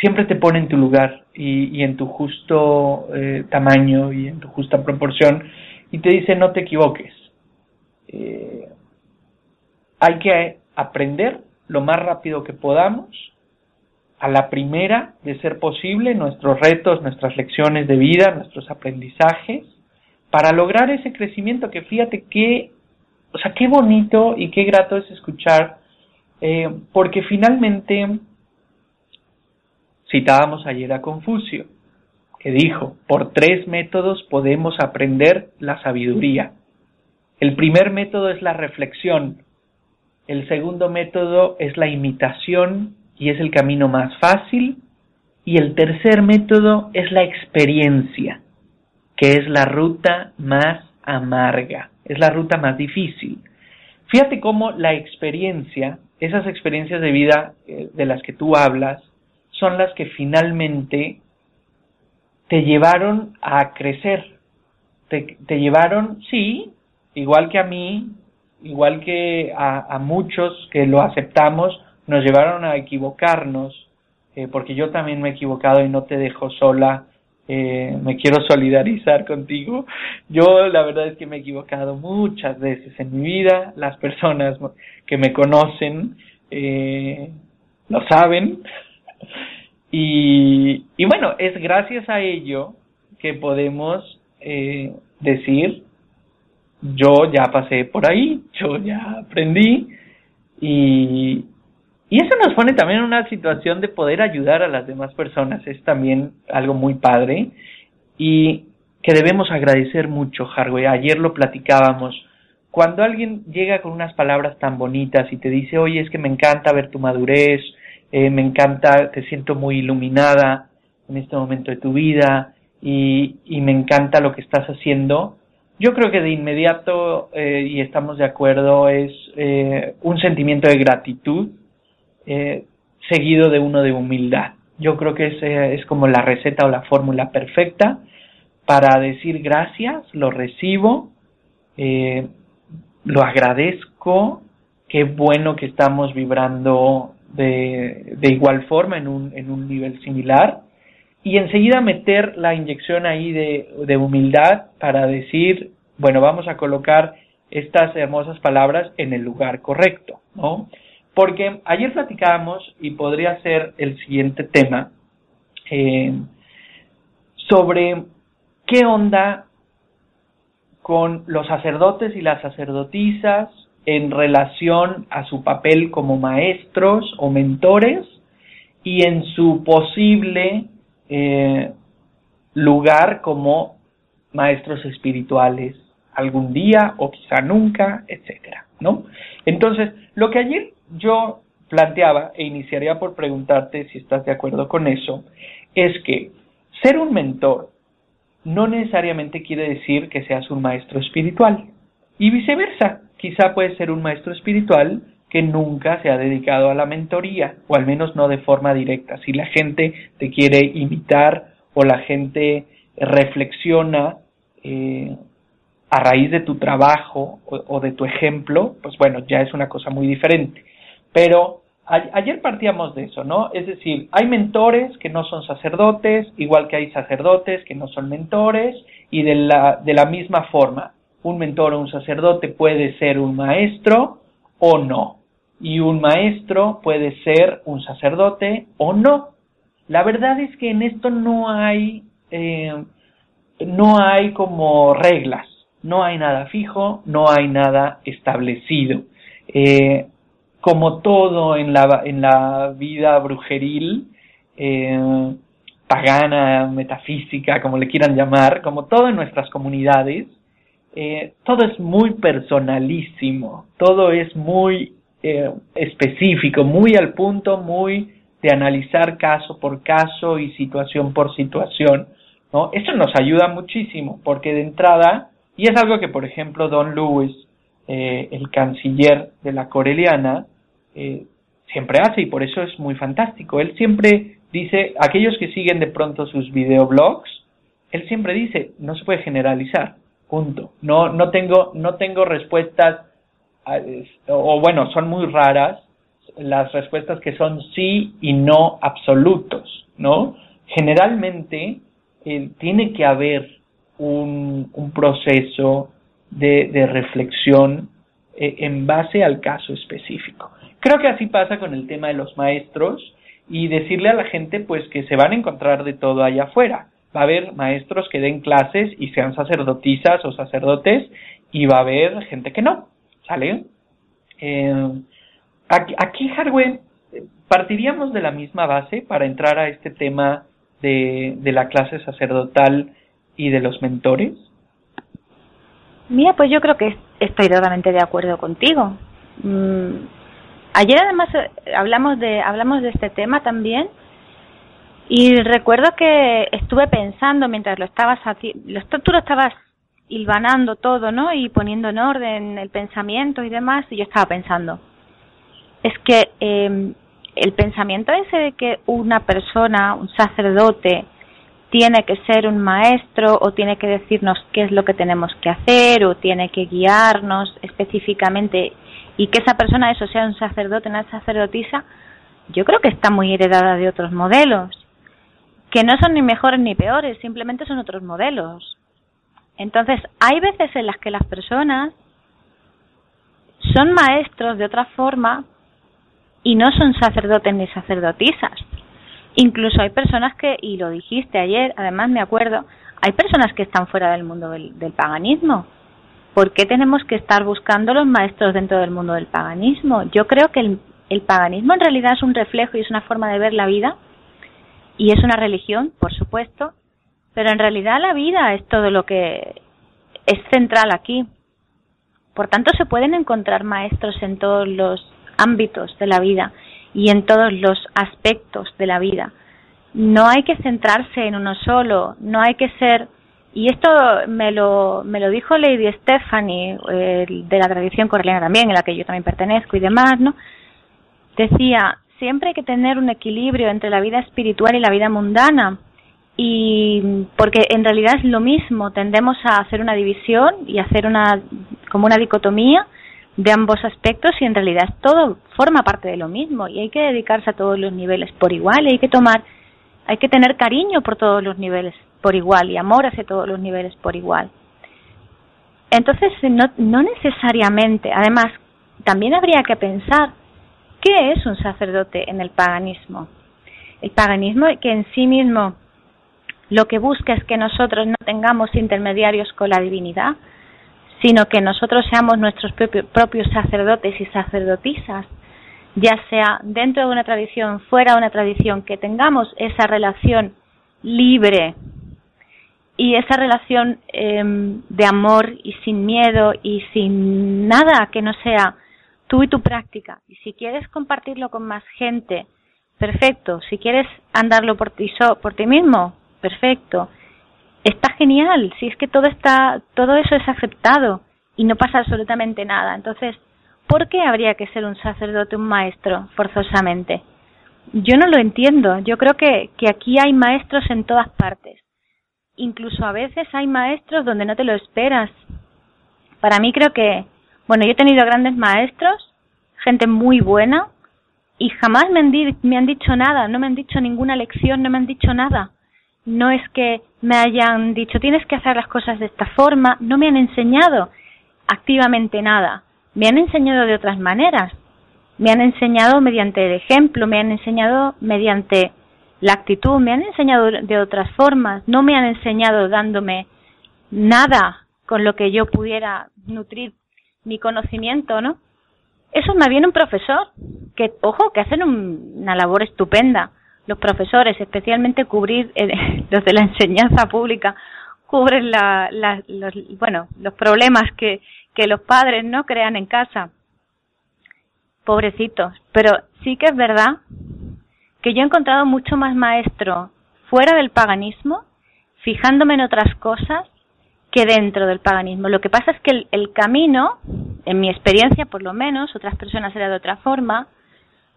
siempre te pone en tu lugar y, y en tu justo eh, tamaño y en tu justa proporción y te dice no te equivoques. Eh, hay que aprender lo más rápido que podamos, a la primera, de ser posible, nuestros retos, nuestras lecciones de vida, nuestros aprendizajes, para lograr ese crecimiento que fíjate qué, o sea, qué bonito y qué grato es escuchar, eh, porque finalmente Citábamos ayer a Confucio, que dijo, por tres métodos podemos aprender la sabiduría. El primer método es la reflexión, el segundo método es la imitación y es el camino más fácil, y el tercer método es la experiencia, que es la ruta más amarga, es la ruta más difícil. Fíjate cómo la experiencia, esas experiencias de vida eh, de las que tú hablas, son las que finalmente te llevaron a crecer, te, llevaron, sí, igual que a mí, igual que a, muchos que lo aceptamos, nos llevaron a equivocarnos, eh, porque yo también me he equivocado y no te dejo sola eh, me quiero solidarizar contigo. Yo la verdad es que me he equivocado muchas veces en mi vida. Las personas que me conocen eh, lo saben. Y, y bueno, es gracias a ello que podemos decir, yo ya pasé por ahí, yo ya aprendí y, y eso nos pone también en una situación de poder ayudar a las demás personas. Es también algo muy padre y que debemos agradecer mucho, Harway. Ayer lo platicábamos. Cuando alguien llega con unas palabras tan bonitas y te dice, oye, es que me encanta ver tu madurez, eh, me encanta, te siento muy iluminada en este momento de tu vida y, y me encanta lo que estás haciendo, yo creo que de inmediato, eh, y estamos de acuerdo, es eh, un sentimiento de gratitud eh, seguido de uno de humildad. Yo creo que es, es como la receta o la fórmula perfecta para decir gracias, lo recibo, eh, lo agradezco, qué bueno que estamos vibrando de, de igual forma en un, en un nivel similar y enseguida meter la inyección ahí de, de humildad para decir, bueno, vamos a colocar estas hermosas palabras en el lugar correcto, ¿no? Porque ayer platicábamos, y podría ser el siguiente tema, eh, sobre qué onda con los sacerdotes y las sacerdotisas en relación a su papel como maestros o mentores y en su posible eh, lugar como maestros espirituales algún día o quizá nunca, etcétera, ¿no? Entonces, lo que ayer yo planteaba e iniciaría por preguntarte si estás de acuerdo con eso, es que ser un mentor no necesariamente quiere decir que seas un maestro espiritual y viceversa, quizá puedes ser un maestro espiritual que nunca se ha dedicado a la mentoría, o al menos no de forma directa. Si la gente te quiere imitar o la gente reflexiona eh, a raíz de tu trabajo o, de tu ejemplo, pues bueno, ya es una cosa muy diferente. Pero ayer partíamos de eso, ¿no? Es decir, hay mentores que no son sacerdotes, igual que hay sacerdotes que no son mentores, y de la, de la misma forma, un mentor o un sacerdote puede ser un maestro o no, y un maestro puede ser un sacerdote o no. La verdad es que en esto no hay, eh, no hay como reglas no hay nada fijo, no hay nada establecido. Eh, como todo en la, en la vida brujeril, eh, pagana, metafísica, como le quieran llamar, como todo en nuestras comunidades, eh, todo es muy personalísimo, todo es muy específico, muy al punto, muy de analizar caso por caso y situación por situación. ¿no? Eso nos ayuda muchísimo, porque de entrada y es algo que, por ejemplo, Don Lewis, eh, el canciller de la Coreliana, eh, siempre hace y por eso es muy fantástico. Él siempre dice, aquellos que siguen de pronto sus videoblogs, él siempre dice, no se puede generalizar, punto. No, no tengo, no tengo respuestas, o bueno, son muy raras las respuestas que son sí y no absolutos, ¿no? Generalmente eh, tiene que haber un, un proceso de, de reflexión eh, en base al caso específico. Creo que así pasa con el tema de los maestros y decirle a la gente pues que se van a encontrar de todo allá afuera. Va a haber maestros que den clases y sean sacerdotisas o sacerdotes y va a haber gente que no, ¿sale? Eh, aquí, aquí, partiríamos de la misma base para entrar a este tema de, de la clase sacerdotal y de los mentores? Mira, pues yo creo que estoy totalmente de acuerdo contigo. Mm, ayer además eh, hablamos de hablamos de este tema también y recuerdo que estuve pensando mientras lo estabas tú lo estabas hilvanando todo, ¿no? Y poniendo en orden el pensamiento y demás y yo estaba pensando es que eh, el pensamiento ese de que una persona, un sacerdote, tiene que ser un maestro o tiene que decirnos qué es lo que tenemos que hacer o tiene que guiarnos específicamente y que esa persona, eso sea un sacerdote, una sacerdotisa, yo creo que está muy heredada de otros modelos que no son ni mejores ni peores, simplemente son otros modelos. Entonces, hay veces en las que las personas son maestros de otra forma y no son sacerdotes ni sacerdotisas. Incluso hay personas que, y lo dijiste ayer, además me acuerdo, hay personas que están fuera del mundo del, paganismo. ¿Por qué tenemos que estar buscando los maestros dentro del mundo del paganismo? Yo creo que el, el paganismo en realidad es un reflejo y es una forma de ver la vida y es una religión, por supuesto, pero en realidad la vida es todo lo que es central aquí. Por tanto, se pueden encontrar maestros en todos los ámbitos de la vida y en todos los aspectos de la vida. No hay que centrarse en uno solo, no hay que ser y esto me lo, me lo dijo Lady Stephanie, eh, de la tradición correliana también, en la que yo también pertenezco y demás, ¿no? Decía, siempre hay que tener un equilibrio entre la vida espiritual y la vida mundana. Y porque en realidad es lo mismo, tendemos a hacer una división y hacer una como una dicotomía de ambos aspectos y en realidad todo forma parte de lo mismo y hay que dedicarse a todos los niveles por igual y hay que tomar hay que tener cariño por todos los niveles por igual y amor hacia todos los niveles por igual. Entonces, no, no necesariamente, además, también habría que pensar ¿Qué es un sacerdote en el paganismo? El paganismo que en sí mismo lo que busca es que nosotros no tengamos intermediarios con la divinidad, sino que nosotros seamos nuestros propios sacerdotes y sacerdotisas, ya sea dentro de una tradición, fuera de una tradición, que tengamos esa relación libre y esa relación em, de amor y sin miedo y sin nada que no sea tú y tu práctica. Y si quieres compartirlo con más gente, perfecto. Si quieres andarlo por ti, por ti mismo, perfecto. Está genial. Si es que todo está, todo eso es aceptado y no pasa absolutamente nada. Entonces, ¿por qué habría que ser un sacerdote, un maestro, forzosamente? Yo no lo entiendo. Yo creo que, que aquí hay maestros en todas partes. Incluso a veces hay maestros donde no te lo esperas. Para mí creo que bueno, yo he tenido grandes maestros, gente muy buena, y jamás me han, me han dicho nada, no me han dicho ninguna lección, no me han dicho nada. No es que me hayan dicho tienes que hacer las cosas de esta forma, no me han enseñado activamente nada. Me han enseñado de otras maneras. Me han enseñado mediante el ejemplo, me han enseñado mediante la actitud, me han enseñado de otras formas, no me han enseñado dándome nada con lo que yo pudiera nutrir mi conocimiento, ¿no? Eso me viene un profesor, que, ojo, que hacen una labor estupenda. Los profesores, especialmente cubrir, eh, los de la enseñanza pública, cubren la, los, bueno, los problemas que, que los padres no crean en casa. Pobrecitos. Pero sí que es verdad que yo he encontrado mucho más maestro fuera del paganismo, fijándome en otras cosas, que dentro del paganismo. Lo que pasa es que el, camino, en mi experiencia por lo menos, otras personas será de otra forma,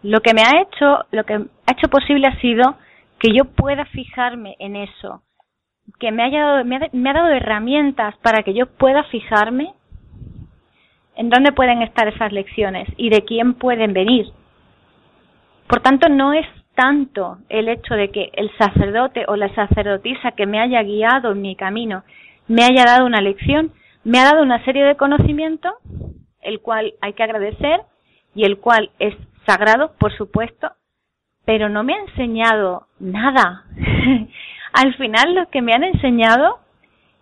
lo que me ha hecho, lo que ha hecho posible ha sido que yo pueda fijarme en eso, que me haya dado, me ha, me ha dado herramientas para que yo pueda fijarme en dónde pueden estar esas lecciones y de quién pueden venir. Por tanto, no es tanto el hecho de que el sacerdote o la sacerdotisa que me haya guiado en mi camino me haya dado una lección, me ha dado una serie de conocimientos, el cual hay que agradecer y el cual es sagrado, por supuesto, pero no me ha enseñado nada. Al final lo que me han enseñado,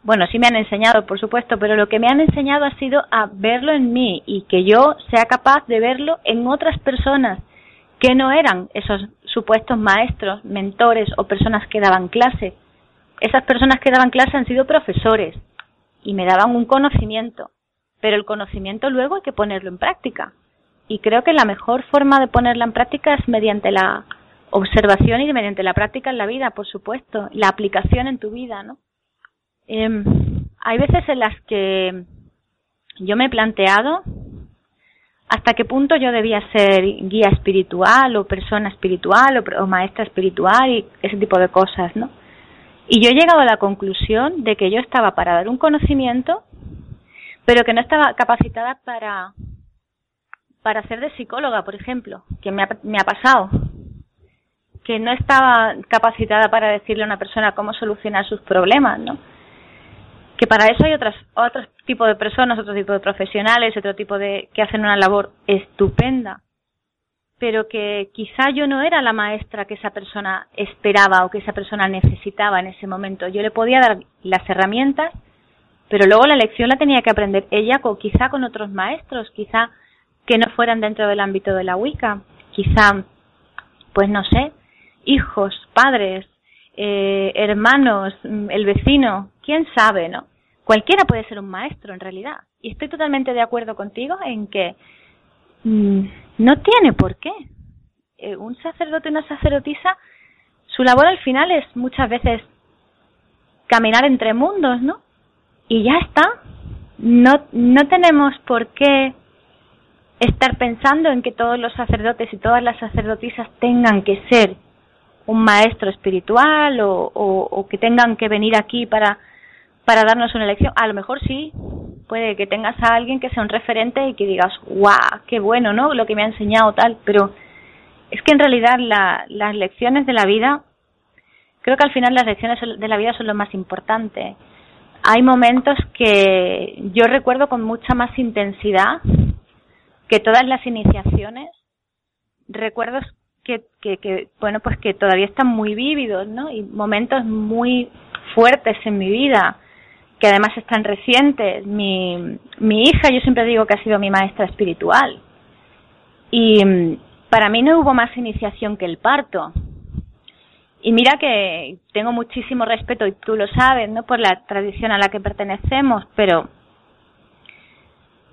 bueno, sí me han enseñado, por supuesto, pero lo que me han enseñado ha sido a verlo en mí y que yo sea capaz de verlo en otras personas que no eran esos supuestos maestros, mentores o personas que daban clase, esas personas que daban clase han sido profesores y me daban un conocimiento, pero el conocimiento luego hay que ponerlo en práctica. Y creo que la mejor forma de ponerla en práctica es mediante la observación y mediante la práctica en la vida, por supuesto, la aplicación en tu vida, ¿no? Eh, hay veces en las que yo me he planteado hasta qué punto yo debía ser guía espiritual o persona espiritual o, maestra espiritual y ese tipo de cosas, ¿no? Y yo he llegado a la conclusión de que yo estaba para dar un conocimiento, pero que no estaba capacitada para, para ser de psicóloga, por ejemplo, que me ha, me ha pasado. que no estaba capacitada para decirle a una persona cómo solucionar sus problemas, ¿no? Que para eso hay otras, otro tipo de personas, otro tipo de profesionales, otro tipo de que hacen una labor estupenda, pero que quizá yo no era la maestra que esa persona esperaba o que esa persona necesitaba en ese momento. Yo le podía dar las herramientas, pero luego la lección la tenía que aprender ella, o quizá con otros maestros, quizá que no fueran dentro del ámbito de la Wicca, quizá, pues no sé, hijos, padres, eh, hermanos, mm, el vecino, quién sabe, ¿no? Cualquiera puede ser un maestro en realidad. Y estoy totalmente de acuerdo contigo en que mm, no tiene por qué. Eh, un sacerdote y una sacerdotisa, su labor al final es muchas veces caminar entre mundos, ¿no? Y ya está. No, no tenemos por qué estar pensando en que todos los sacerdotes y todas las sacerdotisas tengan que ser un maestro espiritual o, o, que tengan que venir aquí para, para darnos una lección. A lo mejor sí, puede que tengas a alguien que sea un referente y que digas, guau, qué bueno, ¿no? Lo que me ha enseñado tal, pero es que en realidad la, las lecciones de la vida, creo que al final las lecciones de la vida son lo más importante. Hay momentos que yo recuerdo con mucha más intensidad que todas las iniciaciones, recuerdos que, que, que, bueno, pues que todavía están muy vívidos, ¿no? Y momentos muy fuertes en mi vida, que además están recientes. Mi, mi hija, yo siempre digo que ha sido mi maestra espiritual. Y mm, para mí no hubo más iniciación que el parto. Y mira que tengo muchísimo respeto, y tú lo sabes, ¿no? Por la tradición a la que pertenecemos, pero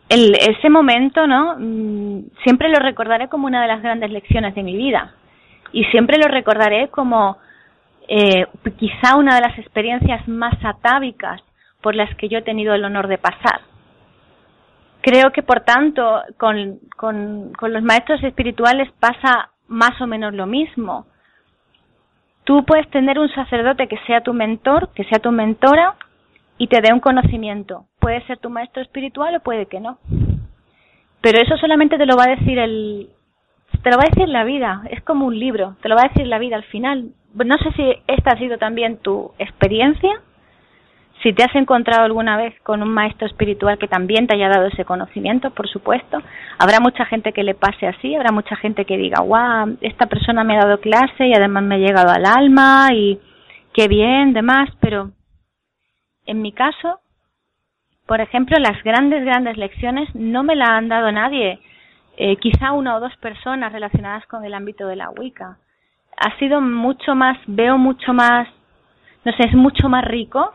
el, ese momento, ¿no? Mm, siempre lo recordaré como una de las grandes lecciones de mi vida y siempre lo recordaré como eh, quizá una de las experiencias más atávicas por las que yo he tenido el honor de pasar. Creo que, por tanto, con, con, con los maestros espirituales pasa más o menos lo mismo. Tú puedes tener un sacerdote que sea tu mentor, que sea tu mentora, y te dé un conocimiento. Puede ser tu maestro espiritual o puede que no. Pero eso solamente te lo va a decir el te lo va a decir la vida, es como un libro, te lo va a decir la vida al final. No sé si esta ha sido también tu experiencia, si te has encontrado alguna vez con un maestro espiritual que también te haya dado ese conocimiento, por supuesto. Habrá mucha gente que le pase así, habrá mucha gente que diga, wow, esta persona me ha dado clase y además me ha llegado al alma y qué bien, demás, pero en mi caso, por ejemplo, las grandes, grandes lecciones no me la han dado nadie, eh, quizá una o dos personas relacionadas con el ámbito de la Wicca. Ha sido mucho más, veo mucho más, no sé, es mucho más rico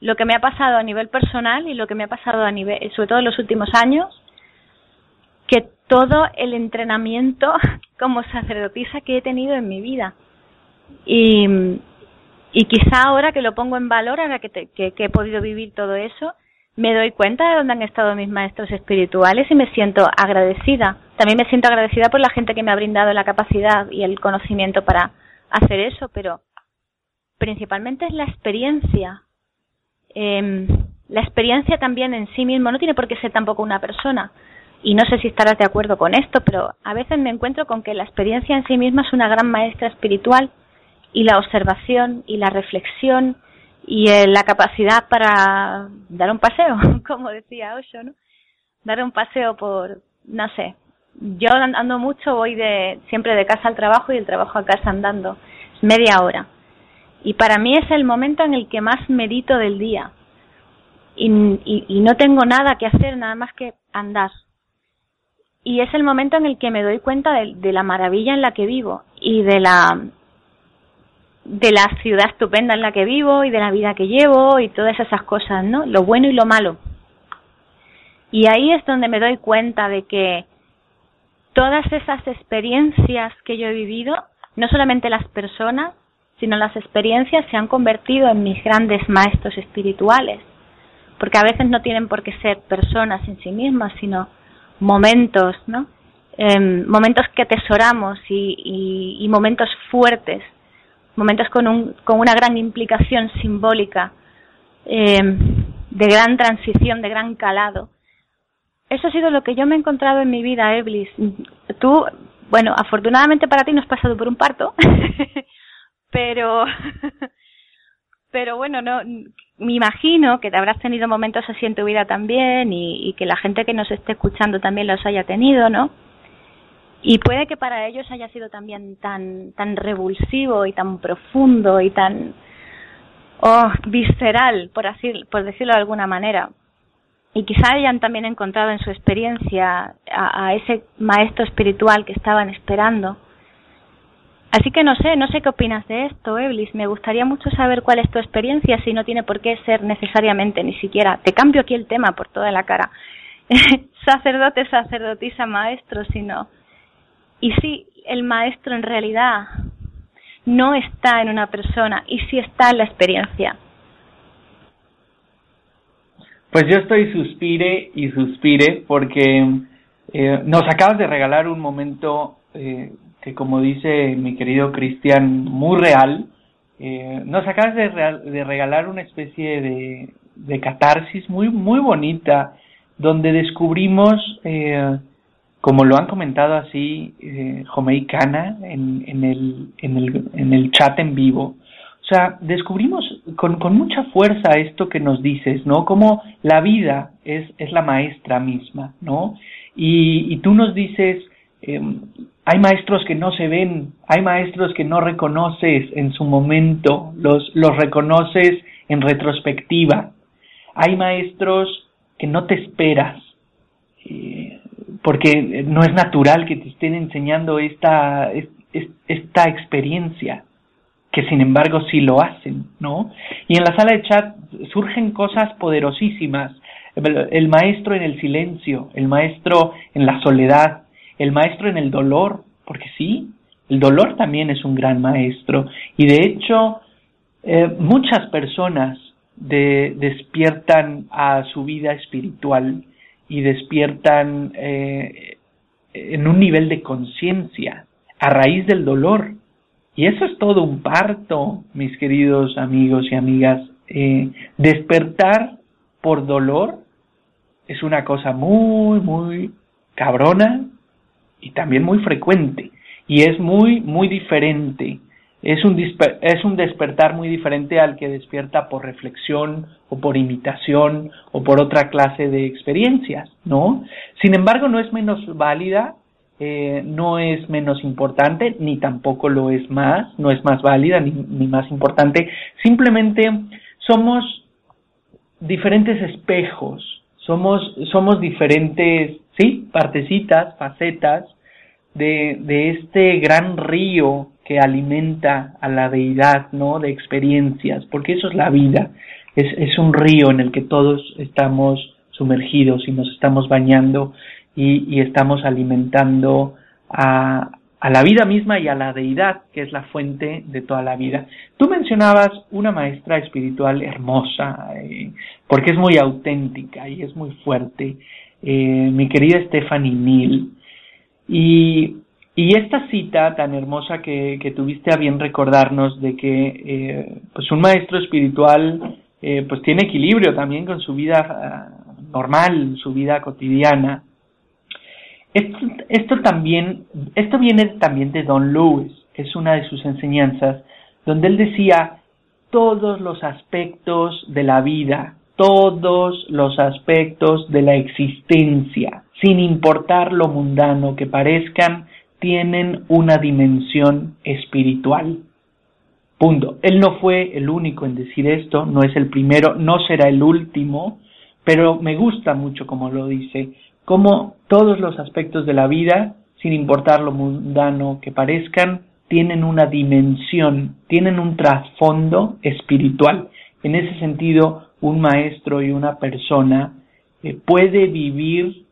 lo que me ha pasado a nivel personal y lo que me ha pasado a nivel, sobre todo en los últimos años, que todo el entrenamiento como sacerdotisa que he tenido en mi vida. Y, y quizá ahora que lo pongo en valor, ahora que, que, he podido vivir todo eso, me doy cuenta de dónde han estado mis maestros espirituales y me siento agradecida. También me siento agradecida por la gente que me ha brindado la capacidad y el conocimiento para hacer eso, pero principalmente es la experiencia. Eh, la experiencia también en sí mismo no tiene por qué ser tampoco una persona. Y no sé si estarás de acuerdo con esto, pero a veces me encuentro con que la experiencia en sí misma es una gran maestra espiritual y la observación y la reflexión y eh, la capacidad para dar un paseo, como decía Osho, ¿no? Dar un paseo por, no sé, yo ando mucho, voy de siempre de casa al trabajo y del trabajo a casa andando, media hora. Y para mí es el momento en el que más medito del día. Y, y, no tengo nada que hacer, nada más que andar. Y es el momento en el que me doy cuenta de la maravilla en la que vivo y de la de la ciudad estupenda en la que vivo y de la vida que llevo y todas esas cosas, ¿no? Lo bueno y lo malo. Y ahí es donde me doy cuenta de que todas esas experiencias que yo he vivido, no solamente las personas, sino las experiencias se han convertido en mis grandes maestros espirituales, porque a veces no tienen por qué ser personas en sí mismas, sino momentos, ¿no? Em, momentos que atesoramos y, y momentos fuertes momentos con, un, con una gran implicación simbólica, eh, de gran transición, de gran calado. Eso ha sido lo que yo me he encontrado en mi vida, Eblis. Tú bueno, afortunadamente para ti no has pasado por un parto, pero pero bueno, no me imagino que te habrás tenido momentos así en tu vida también y, que la gente que nos esté escuchando también los haya tenido, ¿no? Y puede que para ellos haya sido también tan tan revulsivo y tan profundo y tan oh, visceral, por así por decirlo de alguna manera. Y quizá hayan también encontrado en su experiencia a ese maestro espiritual que estaban esperando Así que no sé, no sé qué opinas de esto, Eblis. Me gustaría mucho saber cuál es tu experiencia, si no tiene por qué ser necesariamente ni siquiera. Te cambio aquí el tema por toda la cara. Sacerdote, sacerdotisa, maestro, sino. Y si el maestro en realidad no está en una persona y si está en la experiencia. Pues yo estoy suspire y suspire porque eh, nos acabas de regalar un momento eh, que como dice mi querido Cristian, muy real. Eh, nos acabas de, regalar una especie de, de, catarsis muy, muy bonita, donde descubrimos, eh, como lo han comentado así eh, Jomei Kana en, en, el, en, el, en el chat en vivo, o sea, descubrimos con, con, mucha fuerza esto que nos dices, ¿no? Como la vida es, es la maestra misma, ¿no? Y, y tú nos dices, eh, hay maestros que no se ven, hay maestros que no reconoces en su momento, los, los reconoces en retrospectiva. Hay maestros que no te esperas, eh, porque no es natural que te estén enseñando esta, esta experiencia, que sin embargo sí lo hacen, ¿no? Y en la sala de chat surgen cosas poderosísimas. El maestro en el silencio, el maestro en la soledad, el maestro en el dolor, porque sí, el dolor también es un gran maestro. Y de hecho, eh, muchas personas de, despiertan a su vida espiritual y despiertan eh, en un nivel de conciencia a raíz del dolor. Y eso es todo un parto, mis queridos amigos y amigas. Eh, despertar por dolor es una cosa muy, muy cabrona, y también muy frecuente y es muy muy diferente. Es un es un despertar muy diferente al que despierta por reflexión o por imitación o por otra clase de experiencias no sin embargo no es menos válida eh, no es menos importante ni tampoco lo es más no es más válida ni, ni más importante. Simplemente somos diferentes espejos somos somos diferentes sí partecitas facetas de, de este gran río que alimenta a la deidad, ¿no? De experiencias, porque eso es la vida, es, es un río en el que todos estamos sumergidos y nos estamos bañando y, y estamos alimentando a, a la vida misma y a la deidad, que es la fuente de toda la vida. Tú mencionabas una maestra espiritual hermosa, eh, porque es muy auténtica y es muy fuerte, eh, mi querida Stephanie Neal. Y, y esta cita tan hermosa que, que, tuviste a bien recordarnos de que eh, pues un maestro espiritual pues tiene equilibrio también con su vida uh, normal, su vida cotidiana. Esto, también, esto viene también de Don Lewis, es una de sus enseñanzas, donde él decía todos los aspectos de la vida, todos los aspectos de la existencia sin importar lo mundano que parezcan, tienen una dimensión espiritual. Punto. Él no fue el único en decir esto, no es el primero, no será el último, pero me gusta mucho como lo dice, como todos los aspectos de la vida, sin importar lo mundano que parezcan, tienen una dimensión, tienen un trasfondo espiritual. En ese sentido, un maestro y una persona eh, puede vivir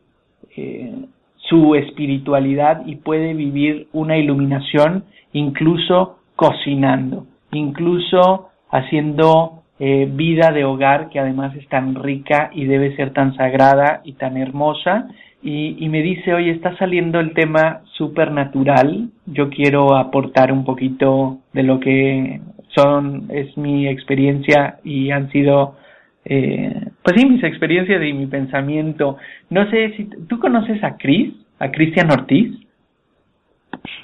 eh, su espiritualidad y puede vivir una iluminación incluso cocinando, incluso haciendo eh, vida de hogar que además es tan rica y debe ser tan sagrada y tan hermosa. Y, y me dice, oye, está saliendo el tema supernatural, yo quiero aportar un poquito de lo que son, es mi experiencia y han sido eh, pues sí, mis experiencias y mi pensamiento. No sé si tú conoces a Chris, a Cristian Ortiz.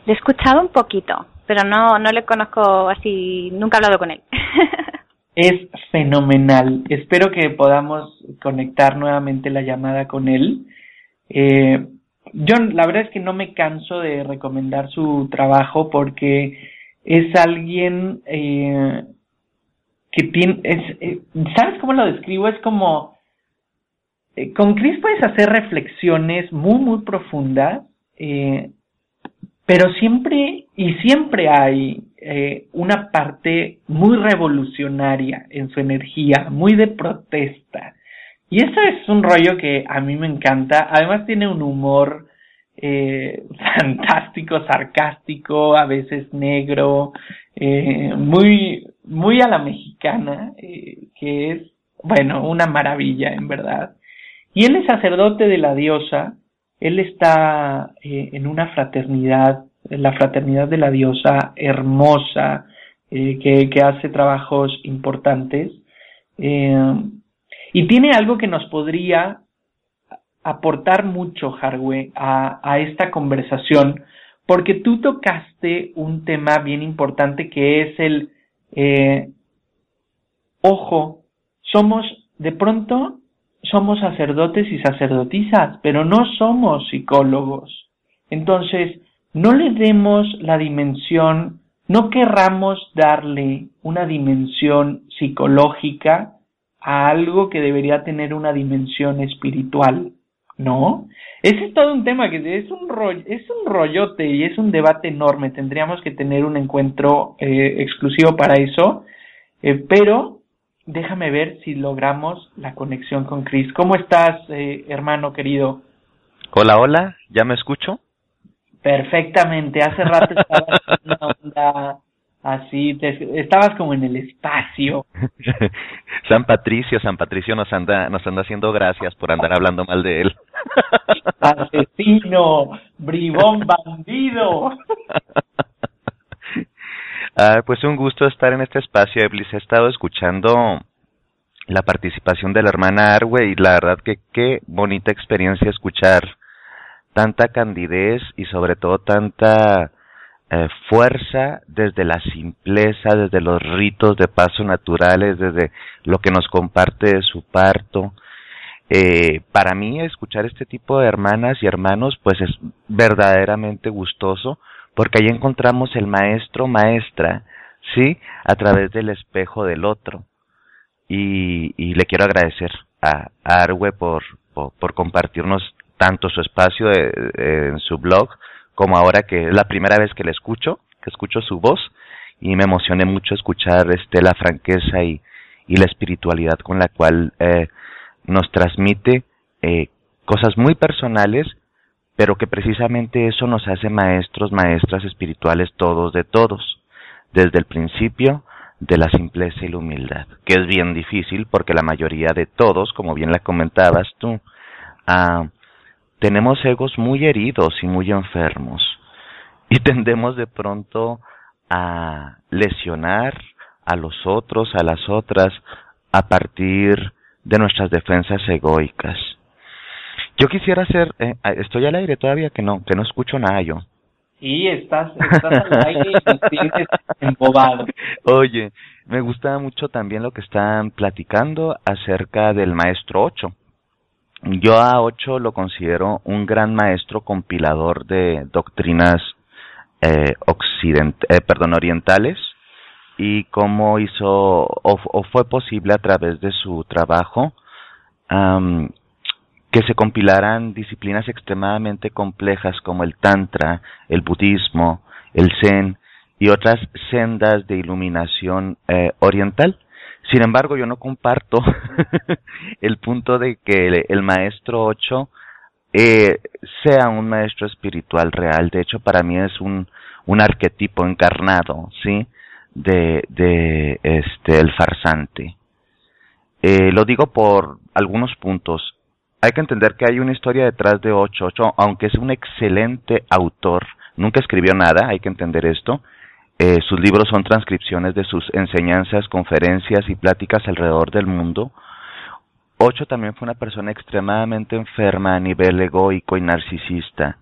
Le he escuchado un poquito, pero no, no le conozco así, nunca he hablado con él. es fenomenal. Espero que podamos conectar nuevamente la llamada con él. Eh, yo la verdad es que no me canso de recomendar su trabajo porque es alguien eh, que tiene, eh, ¿sabes cómo lo describo? Es como, eh, con Chris puedes hacer reflexiones muy, muy profundas, pero siempre y siempre hay eh, una parte muy revolucionaria en su energía, muy de protesta. Y eso es un rollo que a mí me encanta. Además tiene un humor eh, fantástico, sarcástico, a veces negro, eh, muy, muy a la mexicana, eh, que es, bueno, una maravilla en verdad. Y él es sacerdote de la diosa, él está eh, en una fraternidad, la fraternidad de la diosa hermosa, eh, que, que, hace trabajos importantes. Eh, y tiene algo que nos podría aportar mucho, Harwe, a, a esta conversación, porque tú tocaste un tema bien importante que es el, eh, ojo, somos, de pronto, somos sacerdotes y sacerdotisas, pero no somos psicólogos. Entonces, no le demos la dimensión, no querramos darle una dimensión psicológica a algo que debería tener una dimensión espiritual. ¿no? Ese es todo un tema que es un rollo, es un rollote y es un debate enorme. Tendríamos que tener un encuentro eh, exclusivo para eso, eh, pero déjame ver si logramos la conexión con Chris. ¿Cómo estás, eh, hermano querido? Hola, hola, ¿ya me escucho? Perfectamente. Hace rato estabas en una onda Así, te, estabas como en el espacio. San Patricio, San Patricio nos anda, nos anda haciendo gracias por andar hablando mal de él. Asesino, bribón, bandido. Ah, pues un gusto estar en este espacio, Eblis. He estado escuchando la participación de la hermana Arwe y la verdad que qué bonita experiencia escuchar tanta candidez y sobre todo tanta eh, fuerza desde la simpleza, desde los ritos de paso naturales, desde lo que nos comparte de su parto. Eh, para mí escuchar este tipo de hermanas y hermanos pues es verdaderamente gustoso porque ahí encontramos el maestro maestra, ¿sí? A través del espejo del otro. Y, y le quiero agradecer a, a Arwe por, por, por, compartirnos tanto su espacio de, de, en su blog como ahora que es la primera vez que le escucho, que escucho su voz y me emocioné mucho escuchar este la franqueza y, y la espiritualidad con la cual eh, nos transmite eh, cosas muy personales, pero que precisamente eso nos hace maestros, maestras espirituales todos de todos, desde el principio de la simpleza y la humildad, que es bien difícil porque la mayoría de todos, como bien la comentabas tú, ah, tenemos egos muy heridos y muy enfermos y tendemos de pronto a lesionar a los otros, a las otras, a partir de nuestras defensas egoicas. Yo quisiera hacer, eh, estoy al aire todavía que no, que no escucho nada yo. Sí, estás, estás al aire y sigues embobado. Oye, me gusta mucho también lo que están platicando acerca del maestro ocho. Yo a Ocho lo considero un gran maestro compilador de doctrinas eh, eh, perdón, orientales y cómo hizo o, o, fue posible a través de su trabajo um, que se compilaran disciplinas extremadamente complejas como el tantra, el budismo, el zen y otras sendas de iluminación eh, oriental sin embargo, yo no comparto el punto de que el, maestro 8 eh, sea un maestro espiritual real. De hecho, para mí es un, un arquetipo encarnado, ¿sí? De, de este, el farsante. Eh, lo digo por algunos puntos. Hay que entender que hay una historia detrás de Ocho. Ocho, aunque es un excelente autor, nunca escribió nada, hay que entender esto. Eh, sus libros son transcripciones de sus enseñanzas, conferencias y pláticas alrededor del mundo. Ocho también fue una persona extremadamente enferma a nivel egoico y narcisista.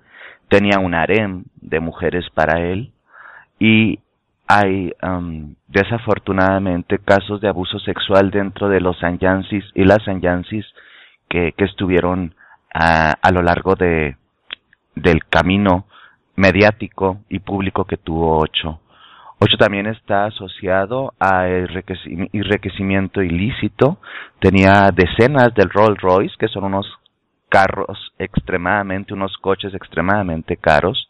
tenía un harem de mujeres para él y hay um, desafortunadamente casos de abuso sexual dentro de los sanyansis y las sanyansis que, que estuvieron a, a lo largo de, del camino mediático y público que tuvo Ocho. Ocho también está asociado a enriquecimiento ilícito. Tenía decenas del Rolls Royce, que son unos carros extremadamente, unos coches extremadamente caros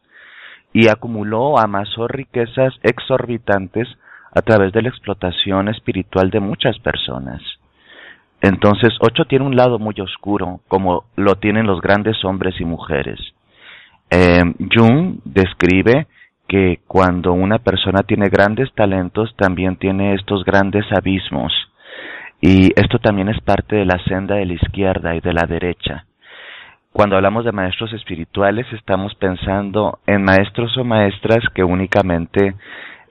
y acumuló, amasó riquezas exorbitantes a través de la explotación espiritual de muchas personas. Entonces, Ocho tiene un lado muy oscuro, como lo tienen los grandes hombres y mujeres. Eh, Jung describe que cuando una persona tiene grandes talentos, también tiene estos grandes abismos. Y esto también es parte de la senda de la izquierda y de la derecha. Cuando hablamos de maestros espirituales, estamos pensando en maestros o maestras que únicamente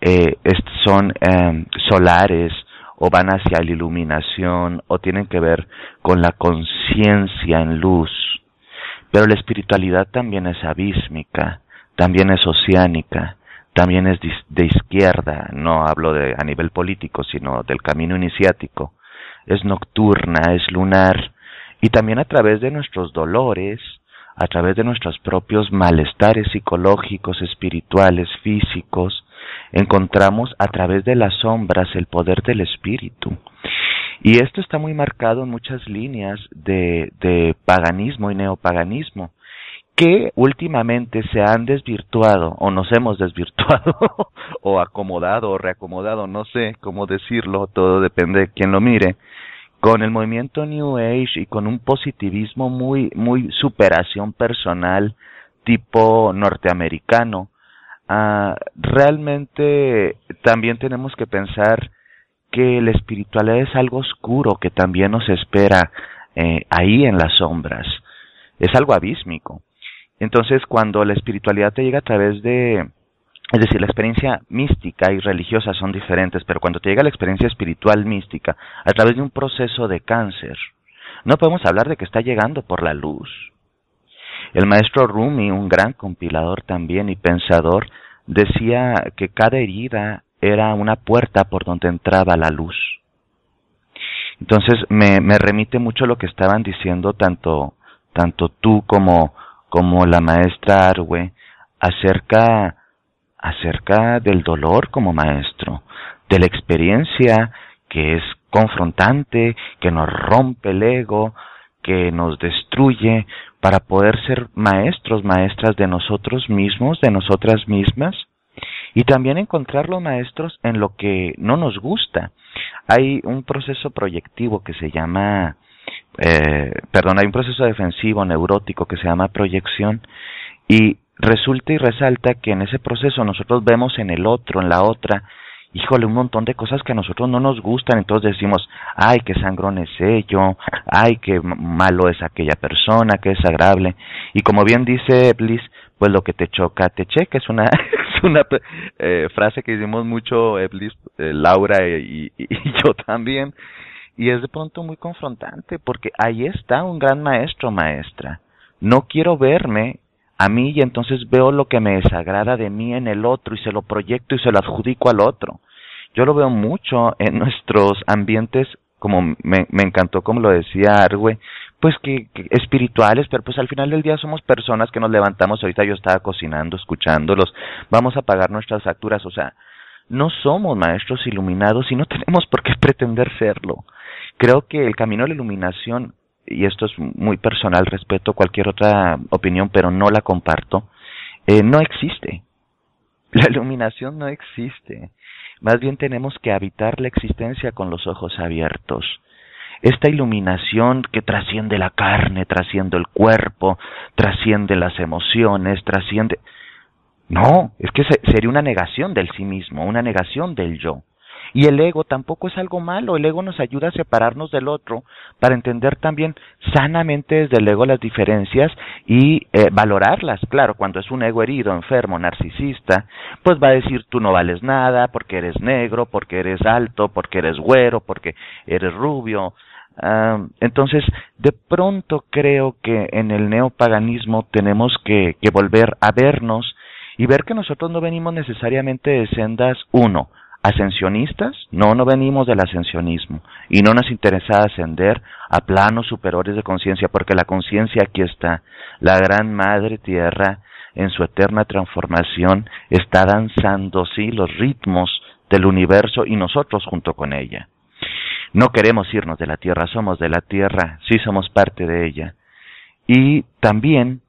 eh, son em, solares o van hacia la iluminación o tienen que ver con la conciencia en luz. Pero la espiritualidad también es abísmica, también es oceánica, también es de izquierda, no hablo de a nivel político, sino del camino iniciático. Es nocturna, es lunar, y también a través de nuestros dolores, a través de nuestros propios malestares psicológicos, espirituales, físicos, encontramos a través de las sombras el poder del espíritu. Y esto está muy marcado en muchas líneas de, de paganismo y neopaganismo que últimamente se han desvirtuado o nos hemos desvirtuado o acomodado o reacomodado, no sé cómo decirlo, todo depende de quién lo mire, con el movimiento New Age y con un positivismo muy, muy superación personal tipo norteamericano, uh, realmente también tenemos que pensar que la espiritualidad es algo oscuro que también nos espera eh, ahí en las sombras. Es algo abísmico. Entonces, cuando la espiritualidad te llega a través de, es decir, la experiencia mística y religiosa son diferentes, pero cuando te llega la experiencia espiritual mística a través de un proceso de cáncer, no podemos hablar de que está llegando por la luz. El maestro Rumi, un gran compilador también y pensador, decía que cada herida era una puerta por donde entraba la luz. Entonces me, remite mucho lo que estaban diciendo tanto, tanto tú como, como la maestra Arwe acerca acerca del dolor como maestro, de la experiencia que es confrontante, que nos rompe el ego, que nos destruye para poder ser maestros, maestras de nosotros mismos, de nosotras mismas, y también encontrar los maestros en lo que no nos gusta. Hay un proceso proyectivo que se llama, eh, perdón, hay un proceso defensivo neurótico que se llama proyección y resulta y resalta que en ese proceso nosotros vemos en el otro, en la otra, híjole, un montón de cosas que a nosotros no nos gustan, entonces decimos, ay, qué sangrón es ello, ay, qué malo es aquella persona, qué desagradable. Y como bien dice Bliss, pues lo que te choca, te checa, es una, es una eh, frase que hicimos mucho Eblis, eh, Laura y, y yo también, y es de pronto muy confrontante, porque ahí está un gran maestro, maestra. No quiero verme a mí y entonces veo lo que me desagrada de mí en el otro y se lo proyecto y se lo adjudico al otro. Yo lo veo mucho en nuestros ambientes, como me, me encantó como lo decía Arwe, pues que, espirituales, pero pues al final del día somos personas que nos levantamos, ahorita yo estaba cocinando, escuchándolos, vamos a pagar nuestras facturas, o sea, no somos maestros iluminados y no tenemos por qué pretender serlo. Creo que el camino a la iluminación y esto es muy personal, respeto cualquier otra opinión, pero no la comparto, eh, no existe. La iluminación no existe. Más bien tenemos que habitar la existencia con los ojos abiertos. Esta iluminación que trasciende la carne, trasciende el cuerpo, trasciende las emociones, trasciende... No, es que sería una negación del sí mismo, una negación del yo. Y el ego tampoco es algo malo, el ego nos ayuda a separarnos del otro para entender también sanamente desde el ego las diferencias y eh, valorarlas. Claro, cuando es un ego herido, enfermo, narcisista, pues va a decir tú no vales nada porque eres negro, porque eres alto, porque eres güero, porque eres rubio. Entonces, de pronto creo que en el neopaganismo tenemos que, que volver a vernos y ver que nosotros no venimos necesariamente de sendas, uno, ascensionistas, no, no venimos del ascensionismo y no nos interesa ascender a planos superiores de conciencia porque la conciencia aquí está, la gran madre tierra en su eterna transformación está danzando, sí, los ritmos del universo y nosotros junto con ella. No queremos irnos de la tierra, somos de la tierra, sí somos parte de ella. Y también,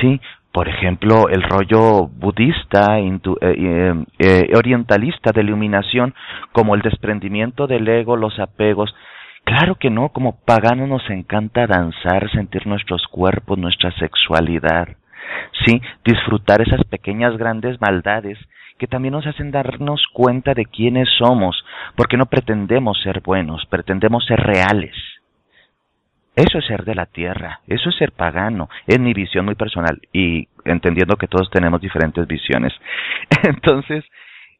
sí, por ejemplo, el rollo budista, eh, eh, eh, orientalista de iluminación, como el desprendimiento del ego, los apegos. Claro que no, como pagano nos encanta danzar, sentir nuestros cuerpos, nuestra sexualidad, sí, disfrutar esas pequeñas grandes maldades que también nos hacen darnos cuenta de quiénes somos, porque no pretendemos ser buenos, pretendemos ser reales. Eso es ser de la tierra, eso es ser pagano, es mi visión muy personal y entendiendo que todos tenemos diferentes visiones. Entonces,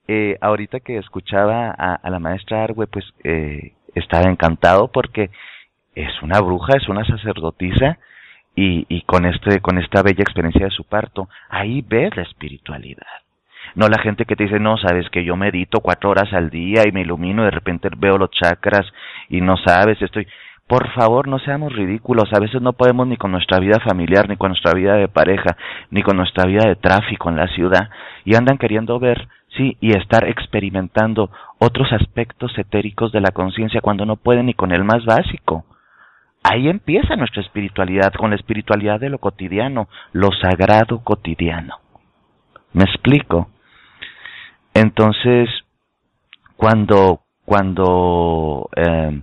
eh, ahorita que escuchaba a, la maestra Arwe, pues eh, estaba encantado porque es una bruja, es una sacerdotisa y, y con este, con esta bella experiencia de su parto, ahí ves la espiritualidad. No la gente que te dice, no, sabes que yo medito cuatro horas al día y me ilumino de repente veo los chakras y no sabes, estoy... Por favor, no seamos ridículos. A veces no podemos ni con nuestra vida familiar, ni con nuestra vida de pareja, ni con nuestra vida de tráfico en la ciudad. Y andan queriendo ver, sí, y estar experimentando otros aspectos etéricos de la conciencia cuando no pueden ni con el más básico. Ahí empieza nuestra espiritualidad, con la espiritualidad de lo cotidiano, lo sagrado cotidiano. ¿Me explico? Entonces, cuando, cuando eh,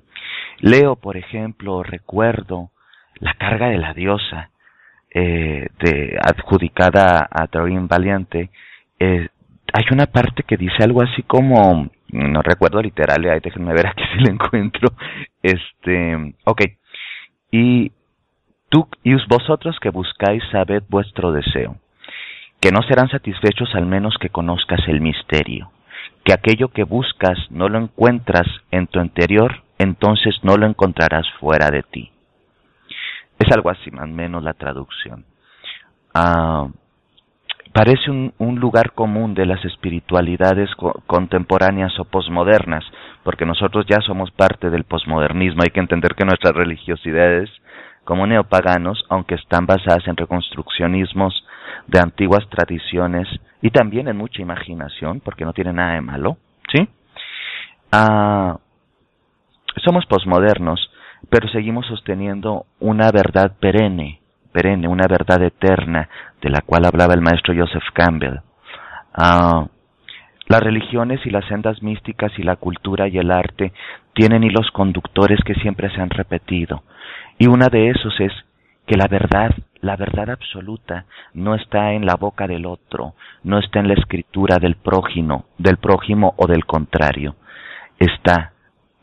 leo, por ejemplo, recuerdo la carga de la diosa, eh, de, adjudicada a Doreen Valiente, eh, hay una parte que dice algo así como, no recuerdo literal, ahí déjenme ver aquí si lo encuentro, este, ok, y tú y vosotros que buscáis sabed vuestro deseo que no serán satisfechos al menos que conozcas el misterio, que aquello que buscas no lo encuentras en tu interior, entonces no lo encontrarás fuera de ti. Es algo así más o menos la traducción. Ah, parece un, lugar común de las espiritualidades contemporáneas o posmodernas, porque nosotros ya somos parte del posmodernismo. Hay que entender que nuestras religiosidades, como neopaganos, aunque están basadas en reconstruccionismos de antiguas tradiciones y también en mucha imaginación, porque no tiene nada de malo, ¿sí? Ah, somos posmodernos, pero seguimos sosteniendo una verdad perenne, perenne, una verdad eterna, de la cual hablaba el maestro Joseph Campbell. Ah, las religiones y las sendas místicas y la cultura y el arte tienen hilos conductores que siempre se han repetido, y una de esos es que la verdad, la verdad absoluta, no está en la boca del otro, no está en la escritura del prójimo, del prójimo o del contrario, está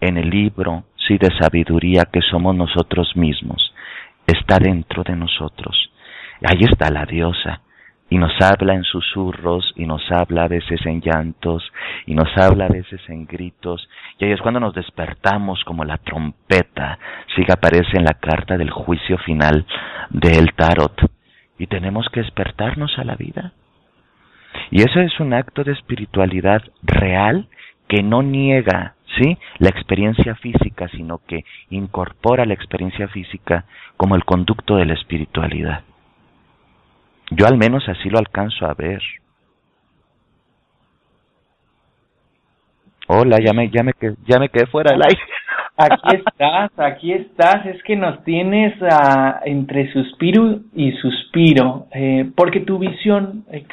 en el libro, sí, de sabiduría que somos nosotros mismos, está dentro de nosotros. Ahí está la diosa, y nos habla en susurros y nos habla a veces en llantos y nos habla a veces en gritos. Y ahí es cuando nos despertamos como la trompeta. Si que aparece en la carta del juicio final del tarot. Y tenemos que despertarnos a la vida. Y eso es un acto de espiritualidad real que no niega sí la experiencia física sino que incorpora la experiencia física como el conducto de la espiritualidad yo al menos así lo alcanzo a ver. Hola, ya me, ya me, ya me quedé fuera del aire. Aquí estás, aquí estás. Es que nos tienes uh, entre suspiro y suspiro. Eh, porque tu visión, eh,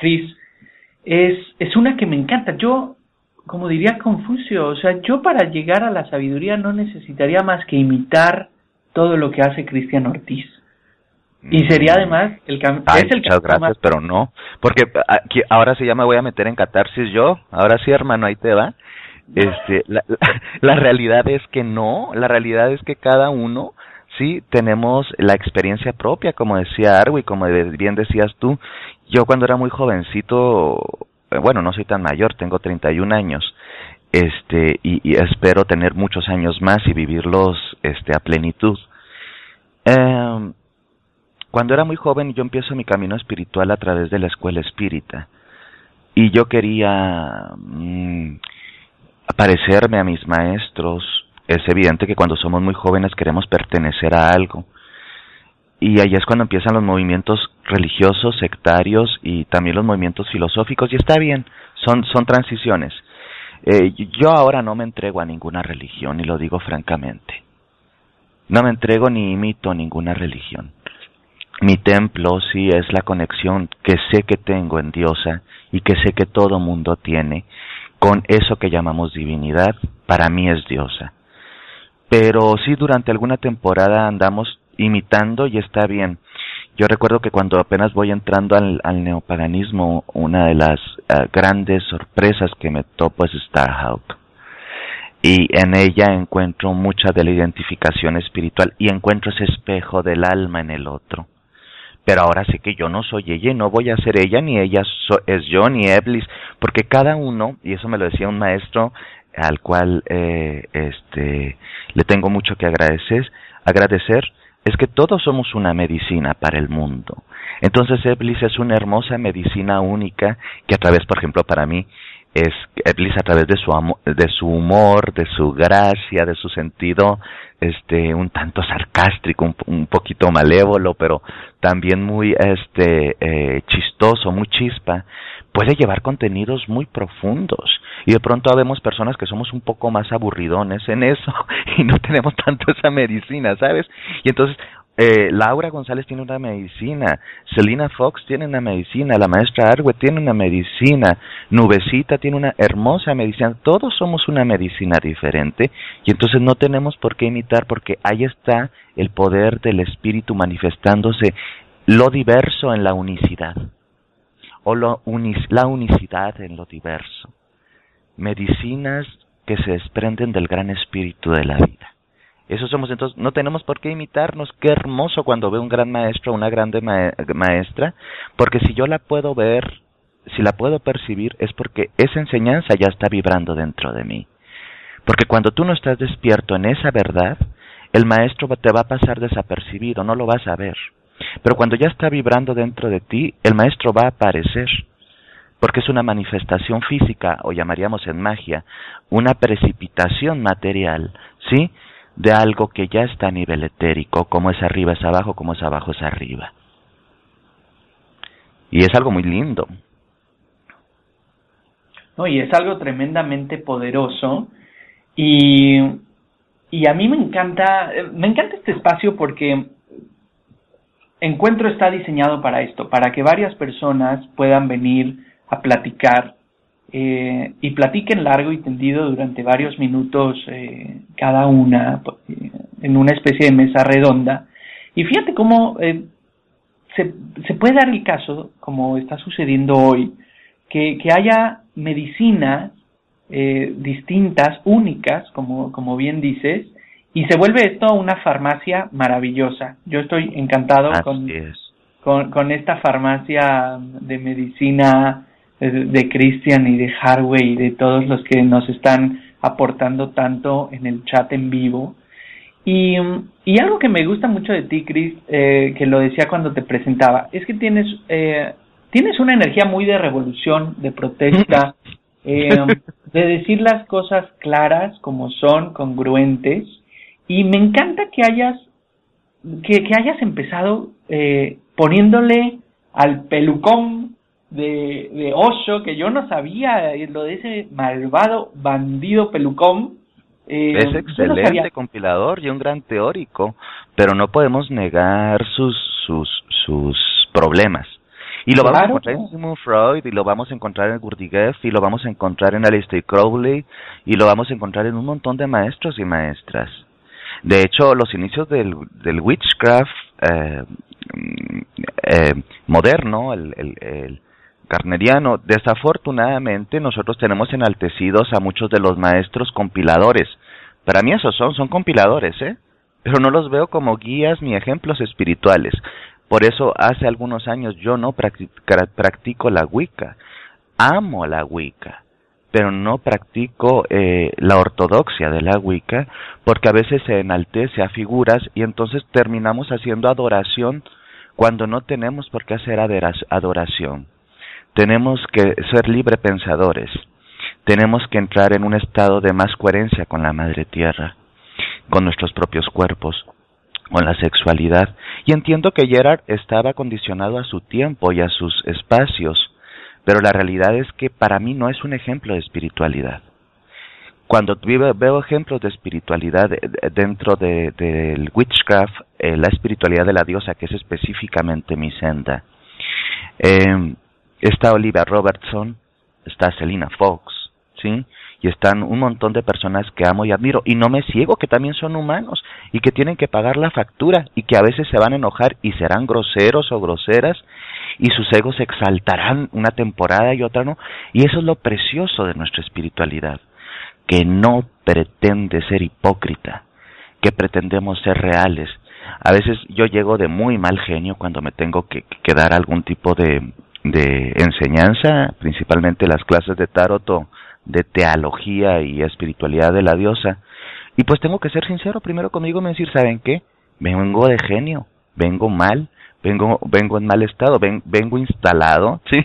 es, es una que me encanta. Yo, como diría Confucio, o sea, yo para llegar a la sabiduría no necesitaría más que imitar todo lo que hace Cristian Ortiz. Y sería además el camino. muchas gracias, pero no. Porque aquí, ahora sí ya me voy a meter en catarsis yo. Ahora sí, hermano, ahí te va. Este, la, la, realidad es que no. La realidad es que cada uno, sí, tenemos la experiencia propia, como decía Arwi, como bien decías tú. Yo cuando era muy jovencito, bueno, no soy tan mayor, tengo 31 años. este y, espero tener muchos años más y vivirlos este a plenitud. Eh, cuando era muy joven yo empiezo mi camino espiritual a través de la escuela espírita y yo quería mm, parecerme a mis maestros. Es evidente que cuando somos muy jóvenes queremos pertenecer a algo. Y ahí es cuando empiezan los movimientos religiosos, sectarios y también los movimientos filosóficos. Y está bien, son, son transiciones. Eh, yo ahora no me entrego a ninguna religión, y lo digo francamente. No me entrego ni imito ninguna religión. Mi templo sí es la conexión que sé que tengo en Diosa y que sé que todo mundo tiene con eso que llamamos divinidad, para mí es diosa. Pero sí durante alguna temporada andamos imitando y está bien. Yo recuerdo que cuando apenas voy entrando al, neopaganismo, una de las eh, grandes sorpresas que me topo es Starhawk. Y en ella encuentro mucha de la identificación espiritual y encuentro ese espejo del alma en el otro pero ahora sé que yo no soy ella y no voy a ser ella, ni ella es yo, ni Eblis, porque cada uno, y eso me lo decía un maestro al cual eh, este, le tengo mucho que agradecer, agradecer, es que todos somos una medicina para el mundo. Entonces Eblis es una hermosa medicina única que a través, por ejemplo, para mí, es Eblis a través de su de su humor, de su gracia, de su sentido este un tanto sarcástico, un, poquito malévolo, pero también muy este eh, chistoso, muy chispa, puede llevar contenidos muy profundos. Y de pronto vemos personas que somos un poco más aburridones en eso y no tenemos tanto esa medicina, ¿sabes? Y entonces eh, Laura González tiene una medicina, Selina Fox tiene una medicina, la maestra Arwe tiene una medicina, Nubecita tiene una hermosa medicina, todos somos una medicina diferente y entonces no tenemos por qué imitar porque ahí está el poder del espíritu manifestándose lo diverso en la unicidad o lo la unicidad en lo diverso. Medicinas que se desprenden del gran espíritu de la vida. Eso somos entonces, no tenemos por qué imitarnos. Qué hermoso cuando veo un gran maestro una grande maestra, porque si yo la puedo ver, si la puedo percibir, es porque esa enseñanza ya está vibrando dentro de mí. Porque cuando tú no estás despierto en esa verdad, el maestro te va a pasar desapercibido, no lo vas a ver. Pero cuando ya está vibrando dentro de ti, el maestro va a aparecer porque es una manifestación física, o llamaríamos en magia, una precipitación material, ¿sí? de algo que ya está a nivel etérico, como es arriba es abajo, como es abajo es arriba. Y es algo muy lindo. No, y es algo tremendamente poderoso y, y a mí me encanta, me encanta este espacio porque Encuentro está diseñado para esto, para que varias personas puedan venir a platicar eh, y platiquen largo y tendido durante varios minutos eh, cada una eh, en una especie de mesa redonda. Y fíjate cómo se, se, puede dar el caso, como está sucediendo hoy, que, que haya medicinas distintas, únicas, como, como bien dices, y se vuelve esto una farmacia maravillosa. Yo estoy encantado con, con, con, esta farmacia de medicina de Christian y de Harway y de todos los que nos están aportando tanto en el chat en vivo. Y, y algo que me gusta mucho de ti, Chris, eh, que lo decía cuando te presentaba, es que tienes, eh, tienes una energía muy de revolución, de protesta, eh, de decir las cosas claras como son, congruentes, y me encanta que hayas, que, que hayas empezado eh, poniéndole al pelucón de, de Osho, que yo no sabía eh, lo de ese malvado bandido pelucón. Eh, es excelente compilador y un gran teórico, pero no podemos negar sus, sus, sus problemas. Y lo vamos a encontrar en Sigmund Freud, y lo vamos a encontrar en Gurdjieff, y lo vamos a encontrar en Aleister Crowley, y lo vamos a encontrar en un montón de maestros y maestras. De hecho, los inicios del, del witchcraft eh, eh, moderno, el, el, el carneriano. Desafortunadamente nosotros tenemos enaltecidos a muchos de los maestros compiladores. Para mí esos son, son compiladores, ¿eh? Pero no los veo como guías ni ejemplos espirituales. Por eso hace algunos años yo no practico la Wicca. Amo la Wicca. Pero no practico eh, la ortodoxia de la Wicca porque a veces se enaltece a figuras y entonces terminamos haciendo adoración cuando no tenemos por qué hacer adoración. Tenemos que ser libre pensadores. Tenemos que entrar en un estado de más coherencia con la Madre Tierra, con nuestros propios cuerpos, con la sexualidad. Y entiendo que Gerard estaba condicionado a su tiempo y a sus espacios pero la realidad es que para mí no es un ejemplo de espiritualidad. Cuando veo ejemplos de espiritualidad dentro del de, witchcraft, eh, la espiritualidad de la diosa, que es específicamente mi senda, eh, está Olivia Robertson, está Selina Fox, ¿sí? y están un montón de personas que amo y admiro y no me ciego que también son humanos y que tienen que pagar la factura y que a veces se van a enojar y serán groseros o groseras y sus egos se exaltarán una temporada y otra no y eso es lo precioso de nuestra espiritualidad que no pretende ser hipócrita que pretendemos ser reales a veces yo llego de muy mal genio cuando me tengo que, dar algún tipo de, de enseñanza principalmente las clases de tarot de teología y espiritualidad de la diosa. Y pues tengo que ser sincero primero conmigo y decir, ¿saben qué? Vengo de genio, vengo mal, vengo, vengo en mal estado, vengo instalado, ¿sí?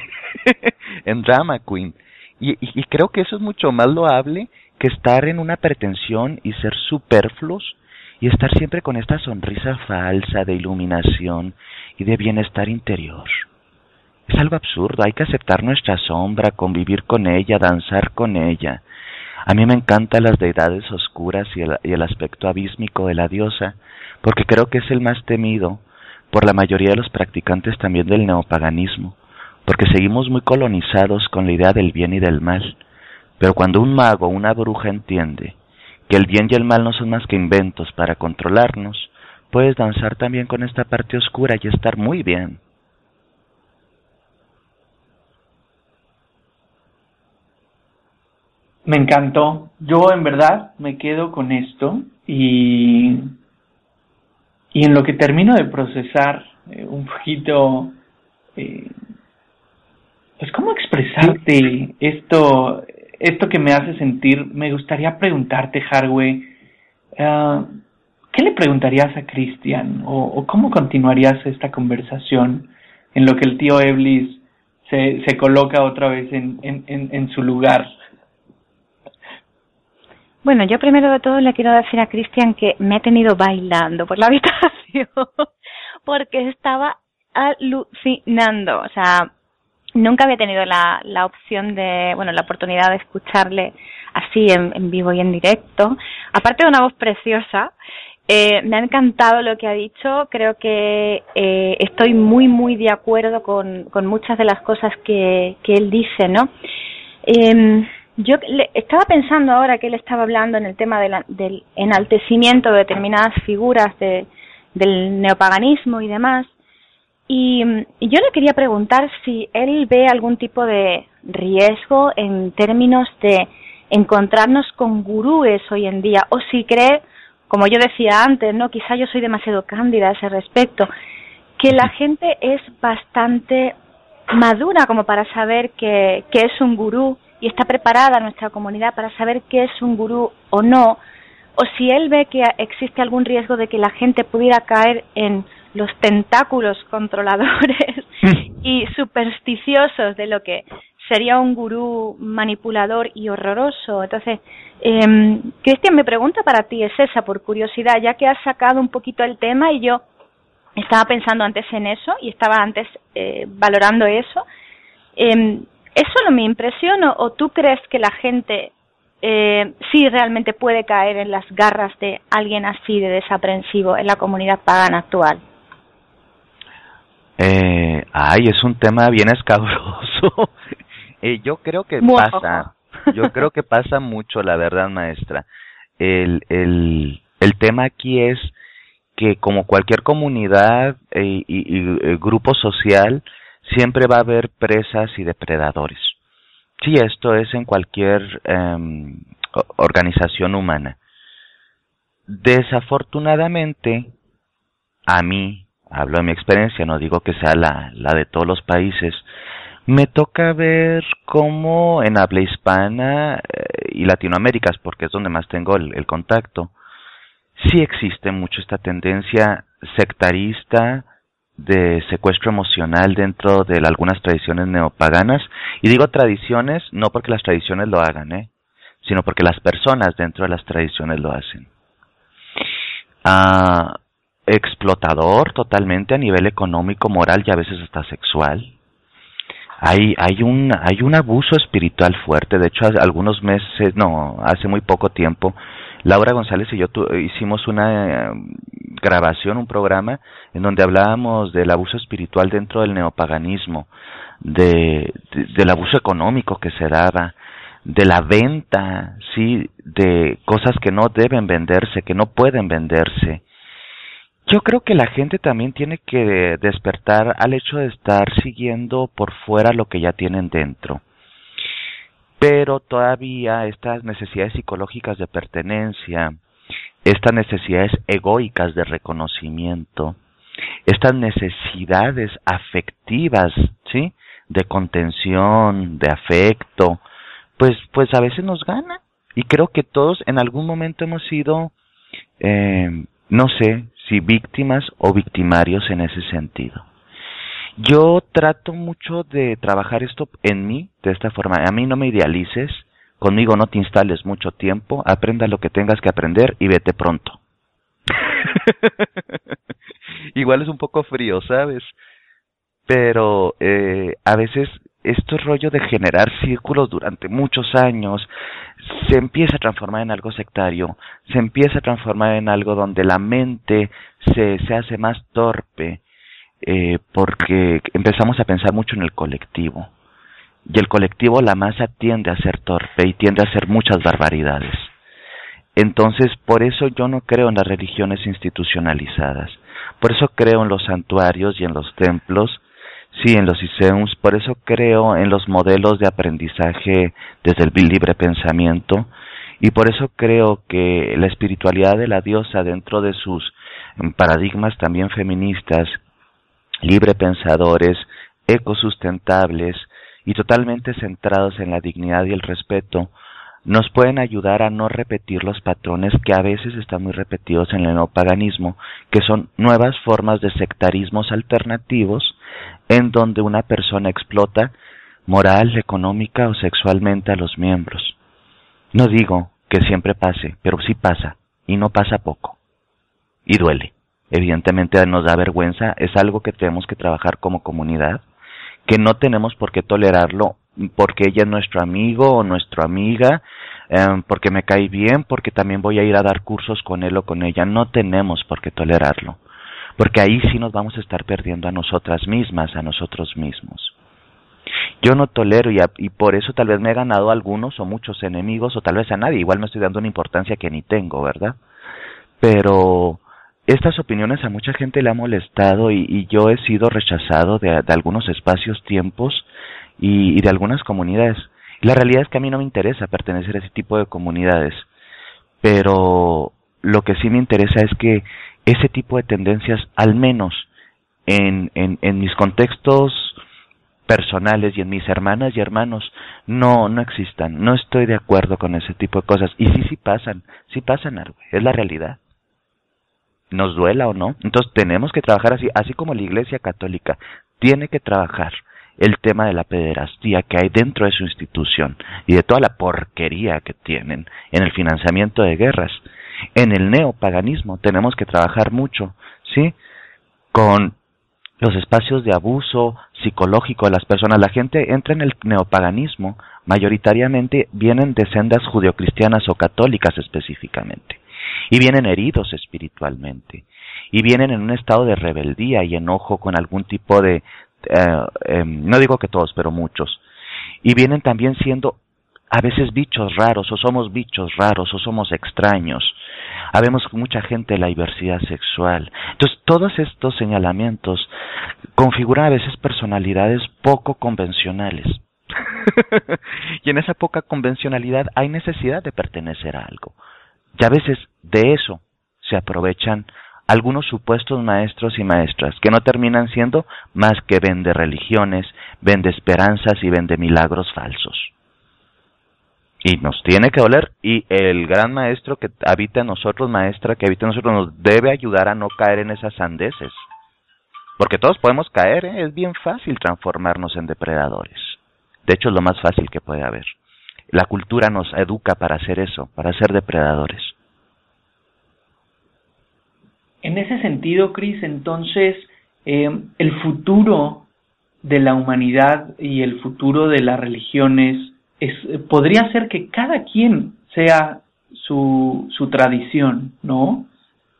en drama queen. Y, creo que eso es mucho más loable que estar en una pretensión y ser superfluos y estar siempre con esta sonrisa falsa de iluminación y de bienestar interior. Es algo absurdo, hay que aceptar nuestra sombra, convivir con ella, danzar con ella. A mí me encantan las deidades oscuras y el, y el aspecto abísmico de la diosa, porque creo que es el más temido por la mayoría de los practicantes también del neopaganismo, porque seguimos muy colonizados con la idea del bien y del mal. Pero cuando un mago o una bruja entiende que el bien y el mal no son más que inventos para controlarnos, puedes danzar también con esta parte oscura y estar muy bien. Me encantó. Yo en verdad me quedo con esto y, y en lo que termino de procesar eh, un poquito, eh, pues cómo expresarte esto, esto que me hace sentir, me gustaría preguntarte, Harway, uh, ¿qué le preguntarías a Cristian o, cómo continuarías esta conversación en lo que el tío Eblis se, se coloca otra vez en, en, en su lugar? Bueno, yo primero de todo le quiero decir a Cristian que me he tenido bailando por la habitación porque estaba alucinando, o sea, nunca había tenido la, la opción de, bueno, la oportunidad de escucharle así en, vivo y en directo, aparte de una voz preciosa, eh, me ha encantado lo que ha dicho, creo que eh, estoy muy, muy de acuerdo con, con muchas de las cosas que, que él dice, ¿no? Eh, yo le, estaba pensando ahora que él estaba hablando en el tema del enaltecimiento de determinadas figuras de, del neopaganismo y demás, y, y, yo le quería preguntar si él ve algún tipo de riesgo en términos de encontrarnos con gurúes hoy en día, o si cree, como yo decía antes, no, quizá yo soy demasiado cándida a ese respecto, que la gente es bastante madura como para saber que, que es un gurú y está preparada nuestra comunidad para saber qué es un gurú o no, o si él ve que existe algún riesgo de que la gente pudiera caer en los tentáculos controladores y supersticiosos de lo que sería un gurú manipulador y horroroso. Entonces, eh, Cristian, mi pregunta para ti es esa, por curiosidad, ya que has sacado un poquito el tema y yo estaba pensando antes en eso y estaba antes eh, valorando eso. Eh, ¿Es solo mi impresión o, tú crees que la gente eh, sí realmente puede caer en las garras de alguien así de desaprensivo en la comunidad pagana actual? Eh, ay, es un tema bien escabroso. eh, yo creo que pasa, yo creo que pasa mucho, la verdad, maestra. El, el, el tema aquí es que como cualquier comunidad eh, y, y, y, eh, grupo social, siempre va a haber presas y depredadores. Sí, esto es en cualquier eh, organización humana. Desafortunadamente, a mí, hablo de mi experiencia, no digo que sea la, de todos los países, me toca ver cómo en habla hispana eh, y Latinoamérica, porque es donde más tengo el, contacto, sí existe mucho esta tendencia sectarista de secuestro emocional dentro de algunas tradiciones neopaganas. Y digo tradiciones no porque las tradiciones lo hagan, ¿eh? sino porque las personas dentro de las tradiciones lo hacen. Ah, explotador totalmente a nivel económico, moral y a veces hasta sexual hay hay un hay un abuso espiritual fuerte de hecho algunos meses no hace muy poco tiempo Laura González y yo hicimos una eh, grabación un programa en donde hablábamos del abuso espiritual dentro del neopaganismo de, del abuso económico que se daba de la venta sí de cosas que no deben venderse que no pueden venderse yo creo que la gente también tiene que despertar al hecho de estar siguiendo por fuera lo que ya tienen dentro. Pero todavía estas necesidades psicológicas de pertenencia, estas necesidades egoicas de reconocimiento, estas necesidades afectivas, ¿sí? De contención, de afecto, pues, pues a veces nos gana. Y creo que todos en algún momento hemos sido, eh, no sé, si víctimas o victimarios en ese sentido. Yo trato mucho de trabajar esto en mí de esta forma. A mí no me idealices, conmigo no te instales mucho tiempo, aprenda lo que tengas que aprender y vete pronto. Igual es un poco frío, ¿sabes? Pero eh, a veces esto rollo de generar círculos durante muchos años se empieza a transformar en algo sectario, se empieza a transformar en algo donde la mente se, se hace más torpe eh, porque empezamos a pensar mucho en el colectivo. Y el colectivo, la masa, tiende a ser torpe y tiende a hacer muchas barbaridades. Entonces, por eso yo no creo en las religiones institucionalizadas. Por eso creo en los santuarios y en los templos Sí, en los ISEUMS, por eso creo en los modelos de aprendizaje desde el libre pensamiento y por eso creo que la espiritualidad de la diosa dentro de sus mm, paradigmas también feministas, libre pensadores, ecosustentables y totalmente centrados en la dignidad y el respeto, nos pueden ayudar a no repetir los patrones que a veces están muy repetidos en el neopaganismo, que son nuevas formas de sectarismos alternativos en donde una persona explota moral, económica o sexualmente a los miembros. No digo que siempre pase, pero sí pasa, y no pasa poco. Y duele. Evidentemente nos da vergüenza, es algo que tenemos que trabajar como comunidad, que no tenemos por qué tolerarlo porque ella es nuestro amigo o nuestra amiga, em, porque me cae bien, porque también voy a ir a dar cursos con él o con ella. No tenemos por qué tolerarlo, porque ahí sí nos vamos a estar perdiendo a nosotras mismas, a nosotros mismos. Yo no tolero y, y por eso tal vez me he ganado algunos o muchos enemigos o tal vez a nadie. Igual me estoy dando una importancia que ni tengo, ¿verdad? Pero estas opiniones a mucha gente le ha molestado y, yo he sido rechazado de, algunos espacios, tiempos y, de algunas comunidades. La realidad es que a mí no me interesa pertenecer a ese tipo de comunidades, pero lo que sí me interesa es que ese tipo de tendencias, al menos en, en, en mis contextos personales y en mis hermanas y hermanos no no existan. No estoy de acuerdo con ese tipo de cosas. Y sí sí pasan sí pasan algo es la realidad nos duela o no entonces tenemos que trabajar así así como la Iglesia Católica tiene que trabajar el tema de la pederastía que hay dentro de su institución y de toda la porquería que tienen en el financiamiento de guerras. En el neopaganismo tenemos que trabajar mucho, ¿sí? Con los espacios de abuso psicológico de las personas. La gente entra en el neopaganismo, mayoritariamente vienen de sendas judeocristianas o católicas específicamente, y vienen heridos espiritualmente, y vienen en un estado de rebeldía y enojo con algún tipo de, eh, em, no digo que todos, pero muchos, y vienen también siendo a veces bichos raros, o somos bichos raros, o somos extraños. Habemos mucha gente de la diversidad sexual. Entonces, todos estos señalamientos configuran a veces personalidades poco convencionales. y en esa poca convencionalidad hay necesidad de pertenecer a algo. Y a veces de eso se aprovechan algunos supuestos maestros y maestras que no terminan siendo más que vende religiones, vende esperanzas y vende milagros falsos. Y nos tiene que doler y el gran maestro que habita en nosotros, maestra que habita en nosotros, nos debe ayudar a no caer en esas sandeces. Porque todos podemos caer, ¿eh? es bien fácil transformarnos en depredadores. De hecho, es lo más fácil que puede haber. La cultura nos educa para hacer eso, para ser depredadores. En ese sentido, Cris, entonces, eh, el futuro de la humanidad y el futuro de las religiones es, podría ser que cada quien sea su, tradición, ¿no?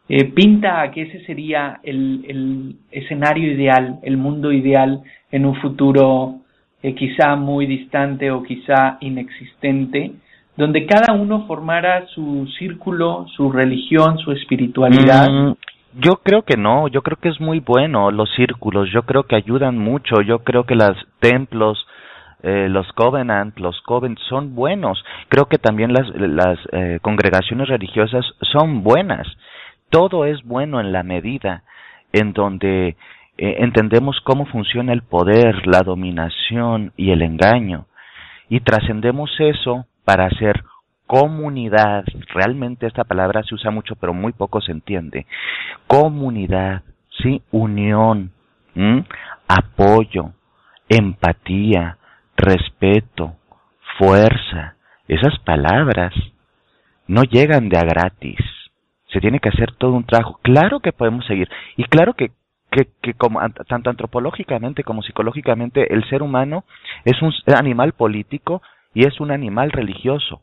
Eh, pinta a que ese sería el, el, escenario ideal, el mundo ideal en un futuro eh, quizá muy distante o quizá inexistente, donde cada uno formara su círculo, su religión, su espiritualidad. Mm, yo creo que no, yo creo que es muy bueno los círculos, yo creo que ayudan mucho, yo creo que los templos, eh, los covenant, los covens son buenos, creo que también las, las eh, congregaciones religiosas son buenas todo es bueno en la medida en donde entendemos cómo funciona el poder, la dominación y el engaño, y trascendemos eso para hacer comunidad, realmente esta palabra se usa mucho pero muy poco se entiende, comunidad, sí, unión, apoyo, empatía, respeto, fuerza, esas palabras no llegan de a gratis. Se tiene que hacer todo un trabajo. Claro que podemos seguir. Y claro que, que, que como, tanto antropológicamente como psicológicamente el ser humano es un animal político y es un animal religioso.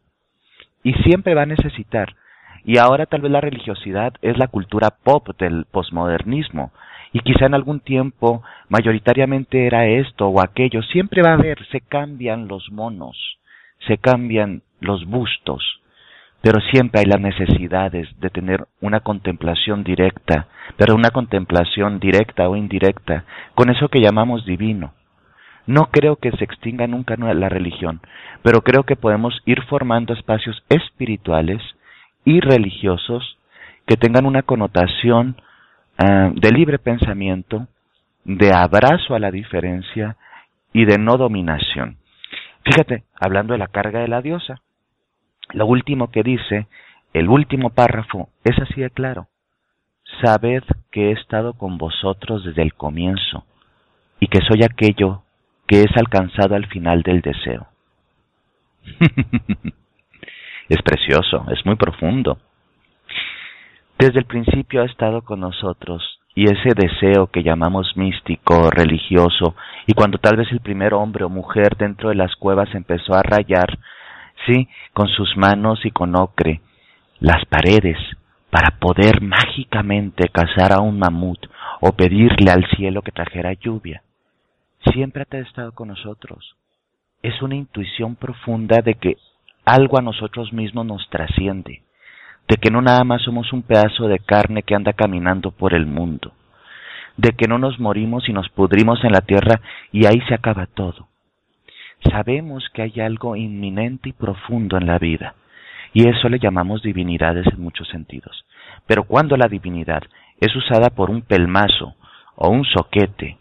Y siempre va a necesitar. Y ahora tal vez la religiosidad es la cultura pop del posmodernismo. Y quizá en algún tiempo mayoritariamente era esto o aquello. Siempre va a haber, se cambian los monos, se cambian los bustos, pero siempre hay las necesidades de tener una contemplación directa, pero una contemplación directa o indirecta, con eso que llamamos divino. No creo que se extinga nunca la religión, pero creo que podemos ir formando espacios espirituales y religiosos que tengan una connotación ah, de libre pensamiento, de abrazo a la diferencia y de no dominación. Fíjate, hablando de la carga de la diosa, lo último que dice, el último párrafo, es así de claro. Sabed que he estado con vosotros desde el comienzo y que soy aquello que es alcanzado al final del deseo. es precioso, es muy profundo. Desde el principio ha estado con nosotros y ese deseo que llamamos místico, religioso, y cuando tal vez el primer hombre o mujer dentro de las cuevas empezó a rayar sí, con sus manos y con ocre, las paredes, para poder mágicamente cazar a un mamut o pedirle al cielo que trajera lluvia. Siempre ha estado con nosotros. Es una intuición profunda de que algo a nosotros mismos nos trasciende, de que no nada más somos un pedazo de carne que anda caminando por el mundo, de que no nos morimos y nos pudrimos en la tierra y ahí se acaba todo sabemos que hay algo inminente y profundo en la vida, y eso le llamamos divinidades en muchos sentidos. Pero cuando la divinidad es usada por un pelmazo, o un soquete,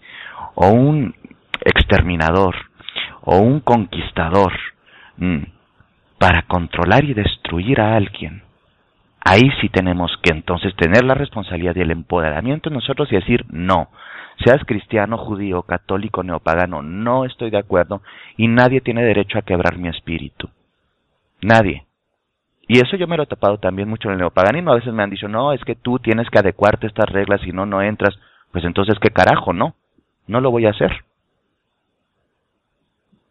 o un exterminador, o un conquistador, mm, para controlar y destruir a alguien, ahí sí tenemos que entonces tener la responsabilidad y el empoderamiento nosotros y decir no, seas cristiano, judío, católico, neopagano, no estoy de acuerdo y nadie tiene derecho a quebrar mi espíritu. Nadie. Y eso yo me lo he tapado también mucho en el neopaganismo. A veces me han dicho, no, es que tú tienes que adecuarte a estas reglas y no, no entras. Pues entonces, ¿qué carajo? No, no lo voy a hacer.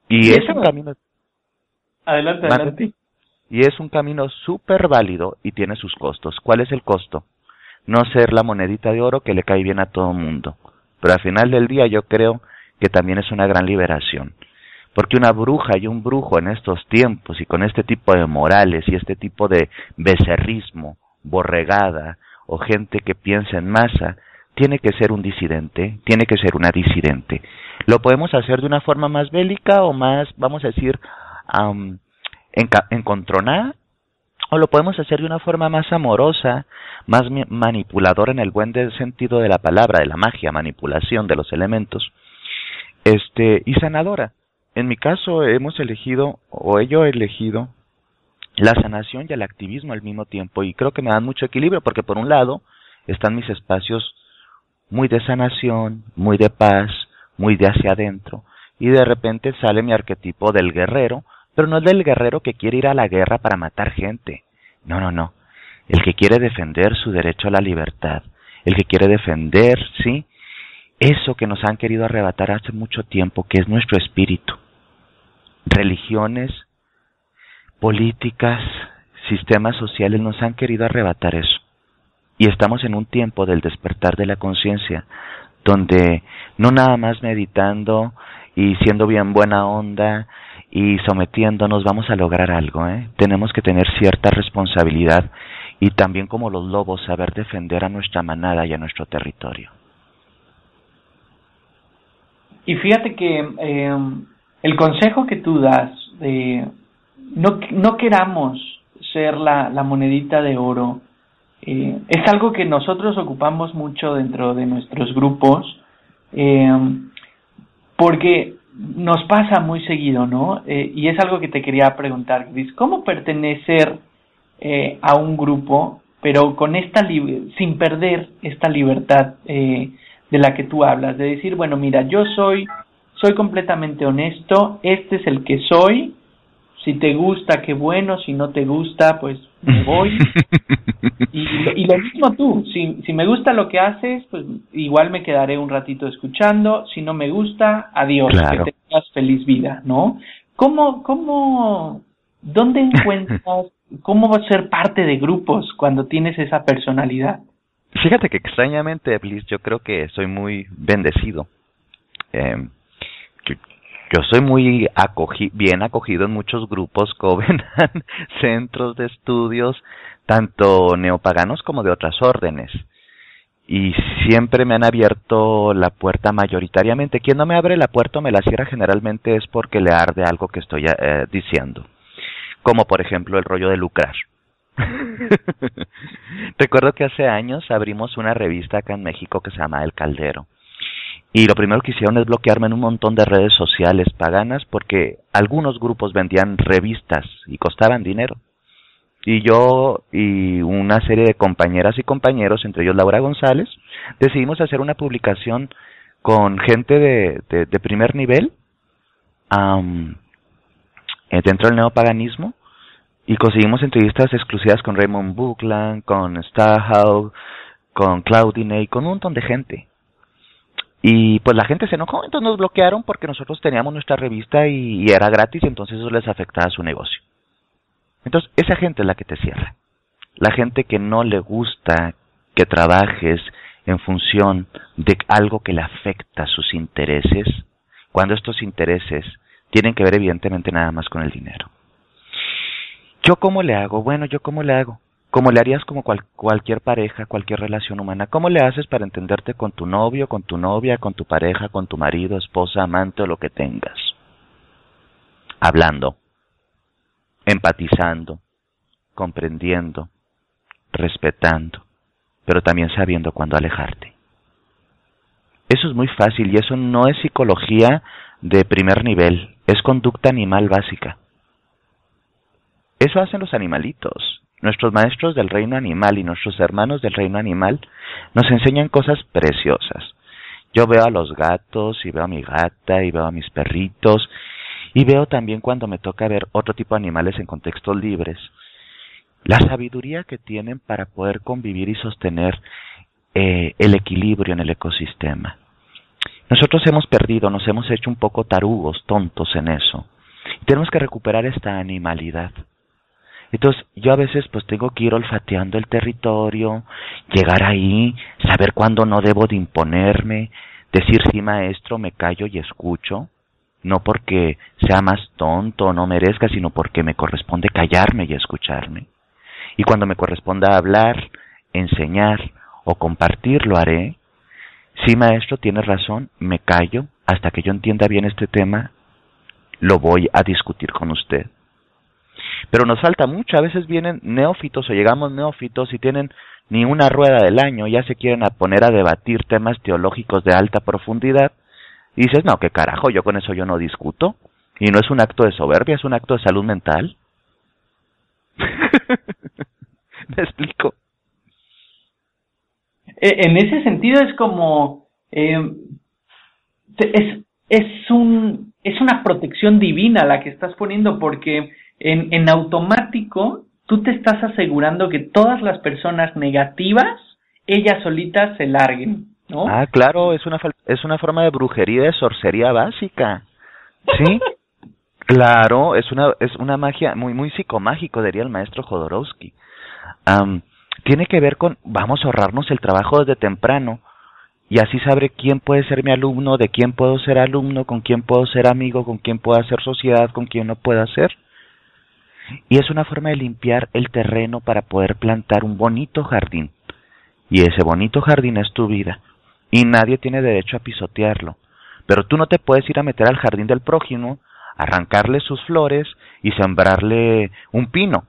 Y, es un camino... Adelante, adelante. Y es un camino súper válido y tiene sus costos. ¿Cuál es el costo? No ser la monedita de oro que le cae bien a todo el mundo. Pero al final del día yo creo que también es una gran liberación. Porque una bruja y un brujo en estos tiempos y con este tipo de morales y este tipo de becerrismo, borregada o gente que piensa en masa, tiene que ser un disidente, tiene que ser una disidente. Lo podemos hacer de una forma más bélica o más, vamos a decir, encontronada, o lo podemos hacer de una forma más amorosa, más manipuladora en el buen sentido de la palabra, de la magia, manipulación de los elementos, este, y sanadora. En mi caso hemos elegido, o yo he elegido, la sanación y el activismo al mismo tiempo, y creo que me dan mucho equilibrio, porque por un lado están mis espacios muy de sanación, muy de paz, muy de hacia adentro, y de repente sale mi arquetipo del guerrero, pero no es del guerrero que quiere ir a la guerra para matar gente. No, no, no. El que quiere defender su derecho a la libertad. El que quiere defender, sí, eso que nos han querido arrebatar hace mucho tiempo, que es nuestro espíritu. Religiones, políticas, sistemas sociales nos han querido arrebatar eso. Y estamos en un tiempo del despertar de la conciencia, donde no nada más meditando y siendo bien buena onda y sometiéndonos vamos a lograr algo. ¿eh? Tenemos que tener cierta responsabilidad y también como los lobos saber defender a nuestra manada y a nuestro territorio. Y fíjate que eh, el consejo que tú das de no, no queramos ser la, la monedita de oro eh, es algo que nosotros ocupamos mucho dentro de nuestros grupos eh, porque nos pasa muy seguido, ¿no? Eh, y es algo que te quería preguntar, Cris, ¿cómo pertenecer eh, a un grupo, pero con esta sin perder esta libertad eh, de la que tú hablas, de decir, bueno, mira, yo soy, soy completamente honesto, este es el que soy, si te gusta, qué bueno, si no te gusta, pues me voy. y, y, lo mismo tú, si, si me gusta lo que haces, pues igual me quedaré un ratito escuchando, si no me gusta, adiós, que tengas feliz vida, ¿no? ¿Cómo, cómo, dónde encuentras, cómo va a ser parte de grupos cuando tienes esa personalidad? Fíjate que extrañamente, Bliss, yo creo que soy muy bendecido. Eh, yo soy muy bien acogido en muchos grupos Covenant, centros de estudios, tanto neopaganos como de otras órdenes. Y siempre me han abierto la puerta mayoritariamente. Quien no me abre la puerta o me la cierra generalmente es porque le arde algo que estoy eh, diciendo. Como por ejemplo el rollo de lucrar. Recuerdo que hace años abrimos una revista acá en México que se llama El Caldero y lo primero que hicieron es bloquearme en un montón de redes sociales paganas porque algunos grupos vendían revistas y costaban dinero. Y yo y una serie de compañeras y compañeros, entre ellos Laura González, decidimos hacer una publicación con gente de, de, primer nivel um, dentro del neopaganismo y conseguimos entrevistas exclusivas con Raymond Buckland, con Starhow, con Claudine y con un montón de gente. Y pues la gente se enojó, entonces nos bloquearon porque nosotros teníamos nuestra revista y, era gratis, y entonces eso les afectaba su negocio. Entonces, esa gente es la que te cierra. La gente que no le gusta que trabajes en función de algo que le afecta a sus intereses, cuando estos intereses tienen que ver evidentemente nada más con el dinero. ¿Yo cómo le hago? Bueno, ¿yo cómo le hago? Como le harías como cualquier pareja, cualquier relación humana. ¿Cómo le haces para entenderte con tu novio, con tu novia, con tu pareja, con tu marido, esposa, amante o lo que tengas? Hablando, empatizando, comprendiendo, respetando, pero también sabiendo cuándo alejarte. Eso es muy fácil y eso no es psicología de primer nivel, es conducta animal básica. Eso hacen los animalitos. Nuestros maestros del reino animal y nuestros hermanos del reino animal nos enseñan cosas preciosas. Yo veo a los gatos y veo a mi gata y veo a mis perritos y veo también cuando me toca ver otro tipo de animales en contextos libres. La sabiduría que tienen para poder convivir y sostener eh, el equilibrio en el ecosistema. Nosotros hemos perdido, nos hemos hecho un poco tarugos, tontos en eso. tenemos que recuperar esta animalidad. Entonces yo a veces pues tengo que ir olfateando el territorio, llegar ahí, saber cuándo no debo de imponerme, decir sí maestro, me callo y escucho, no porque sea más tonto o no merezca, sino porque me corresponde callarme y escucharme. Y cuando me corresponda hablar, enseñar o compartir, lo haré. Sí maestro, tiene razón, me callo hasta que yo entienda bien este tema, lo voy a discutir con usted. Pero nos falta mucho, a veces vienen neófitos o llegamos neófitos y tienen ni una rueda del año, ya se quieren a poner a debatir temas teológicos de alta profundidad. Y dices, no, qué carajo, yo con eso yo no discuto. Y no es un acto de soberbia, es un acto de salud mental. ¿Me explico? E, en ese sentido es como eh, es, es un es una protección divina la que estás poniendo porque en, en automático tú te estás asegurando que todas las personas negativas ellas solitas se larguen, ¿no? Ah, claro, es una es una forma de brujería, de sorcería básica. ¿Sí? claro, es una es una magia muy muy psicomágico diría el maestro Jodorowsky. tiene que ver con vamos a ahorrarnos el trabajo desde temprano y así sabré quién puede ser mi alumno, de quién puedo ser alumno, con quién puedo ser amigo, con quién puedo hacer sociedad, con quién no puedo hacer. Y es una forma de limpiar el terreno para poder plantar un bonito jardín. Y ese bonito jardín es tu vida. Y nadie tiene derecho a pisotearlo. Pero tú no te puedes ir a meter al jardín del prójimo, arrancarle sus flores y sembrarle un pino.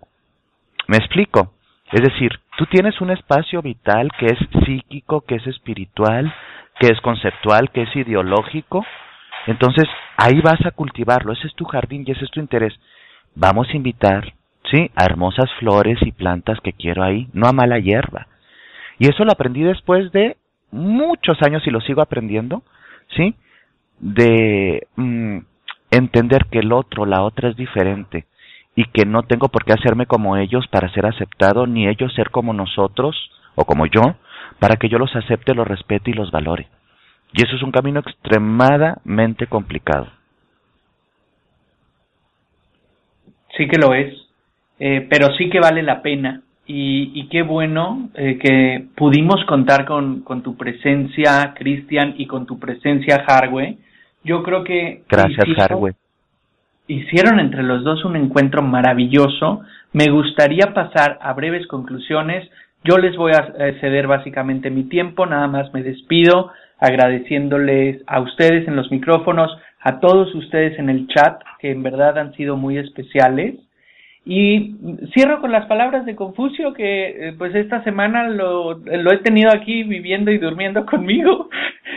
¿Me explico? Es decir, tú tienes un espacio vital que es psíquico, que es espiritual, que es conceptual, que es ideológico. Entonces, ahí vas a cultivarlo, ese es tu jardín y ese es tu interés vamos a invitar, ¿sí? A hermosas flores y plantas que quiero ahí, no a mala hierba. Y eso lo aprendí después de muchos años y lo sigo aprendiendo, ¿sí? De mm, entender que el otro, la otra es diferente y que no tengo por qué hacerme como ellos para ser aceptado, ni ellos ser como nosotros o como yo, para que yo los acepte, los respete y los valore. Y eso es un camino extremadamente complicado. Sí que lo es, eh, pero sí que vale la pena. Y, y qué bueno eh, que pudimos contar con, con tu presencia, Cristian, y con tu presencia, Harwe. Yo creo que... Gracias, hicieron, Hicieron entre los dos un encuentro maravilloso. Me gustaría pasar a breves conclusiones. Yo les voy a eh, ceder básicamente mi tiempo, nada más me despido agradeciéndoles a ustedes en los micrófonos, a todos ustedes en el chat, que en verdad han sido muy especiales. Y cierro con las palabras de Confucio, que eh, pues esta semana lo, he tenido aquí viviendo y durmiendo conmigo,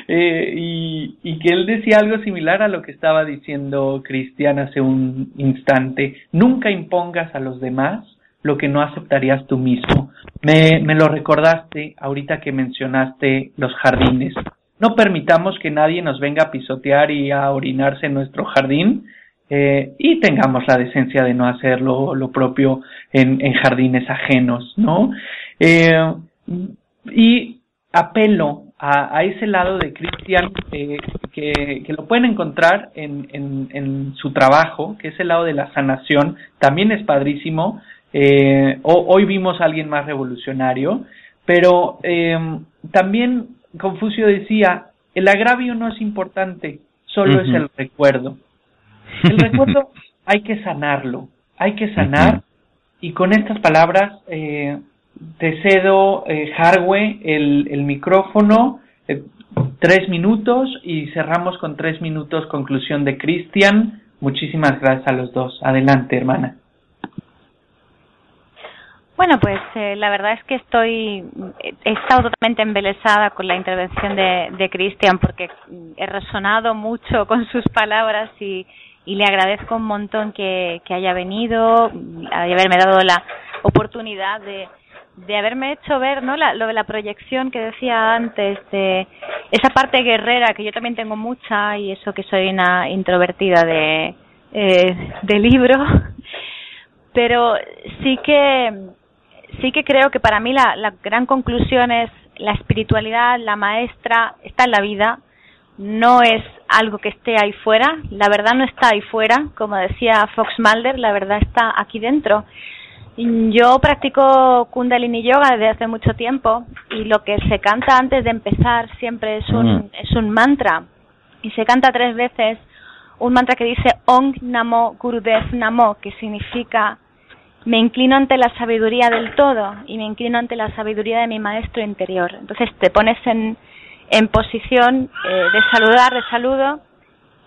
eh, y, y, que él decía algo similar a lo que estaba diciendo Cristian hace un instante. Nunca impongas a los demás lo que no aceptarías tú mismo. Me, me lo recordaste ahorita que mencionaste los jardines. No permitamos que nadie nos venga a pisotear y a orinarse en nuestro jardín eh, y tengamos la decencia de no hacerlo lo propio en, en jardines ajenos, ¿no? Eh, y apelo a, a, ese lado de Cristian eh, que, que, lo pueden encontrar en, en, en, su trabajo, que es el lado de la sanación, también es padrísimo. Hoy vimos a alguien más revolucionario, pero también Confucio decía, el agravio no es importante, solo es el recuerdo. El recuerdo hay que sanarlo, hay que sanar y con estas palabras eh, te cedo, eh, Harwe, el, el micrófono, eh, tres minutos y cerramos con tres minutos conclusión de Cristian. Muchísimas gracias a los dos. Adelante, hermana. Bueno, pues eh, la verdad es que estoy, he estado totalmente embelesada con la intervención de, de Cristian porque he resonado mucho con sus palabras y, le agradezco un montón que, que haya venido, haberme dado la oportunidad de, de haberme hecho ver no la, lo de la proyección que decía antes de esa parte guerrera que yo también tengo mucha y eso que soy una introvertida de eh, de libro. Pero sí que sí que creo que para mí la, la gran conclusión es la espiritualidad, la maestra, está en la vida, no es algo que esté ahí fuera, la verdad no está ahí fuera, como decía Fox Mulder, la verdad está aquí dentro. Yo practico Kundalini Yoga desde hace mucho tiempo y lo que se canta antes de empezar siempre es un, mm. es un mantra y se canta tres veces un mantra que dice Om Namo Gurudev Namo, que significa me inclino ante la sabiduría del todo y me inclino ante la sabiduría de mi maestro interior. Entonces te pones en, en posición eh, de saludar, de saludo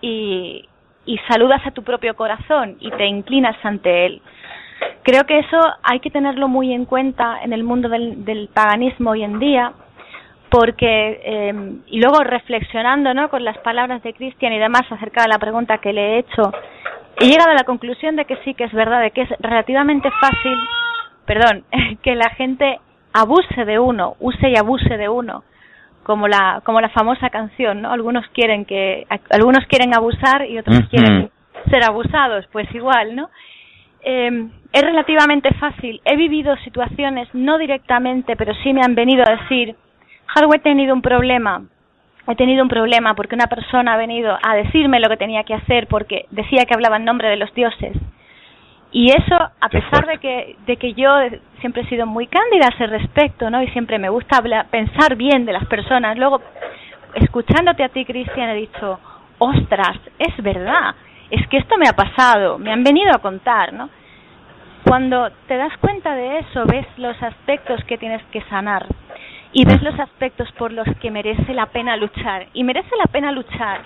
y, y saludas a tu propio corazón y te inclinas ante él. Creo que eso hay que tenerlo muy en cuenta en el mundo del, paganismo hoy en día, porque, eh, y luego reflexionando ¿no? con las palabras de Cristian y demás acerca de la pregunta que le he hecho, he llegado a la conclusión de que sí que es verdad, de que es relativamente fácil, perdón, que la gente abuse de uno, use y abuse de uno, como la como la famosa canción, ¿no? Algunos quieren que algunos quieren abusar y otros quieren ser abusados, pues igual, ¿no? Eh, es relativamente fácil. He vivido situaciones, no directamente, pero sí me han venido a decir, Harwood, he tenido un problema. He tenido un problema porque una persona ha venido a decirme lo que tenía que hacer porque decía que hablaba en nombre de los dioses. Y eso, a pesar de que, de que yo siempre he sido muy cándida a ese respecto, ¿no? Y siempre me gusta hablar, pensar bien de las personas. Luego, escuchándote a ti, Cristian, he dicho, ostras, es verdad, es que esto me ha pasado, me han venido a contar, ¿no? Cuando te das cuenta de eso, ves los aspectos que tienes que sanar y ves los aspectos por los que merece la pena luchar. Y merece la pena luchar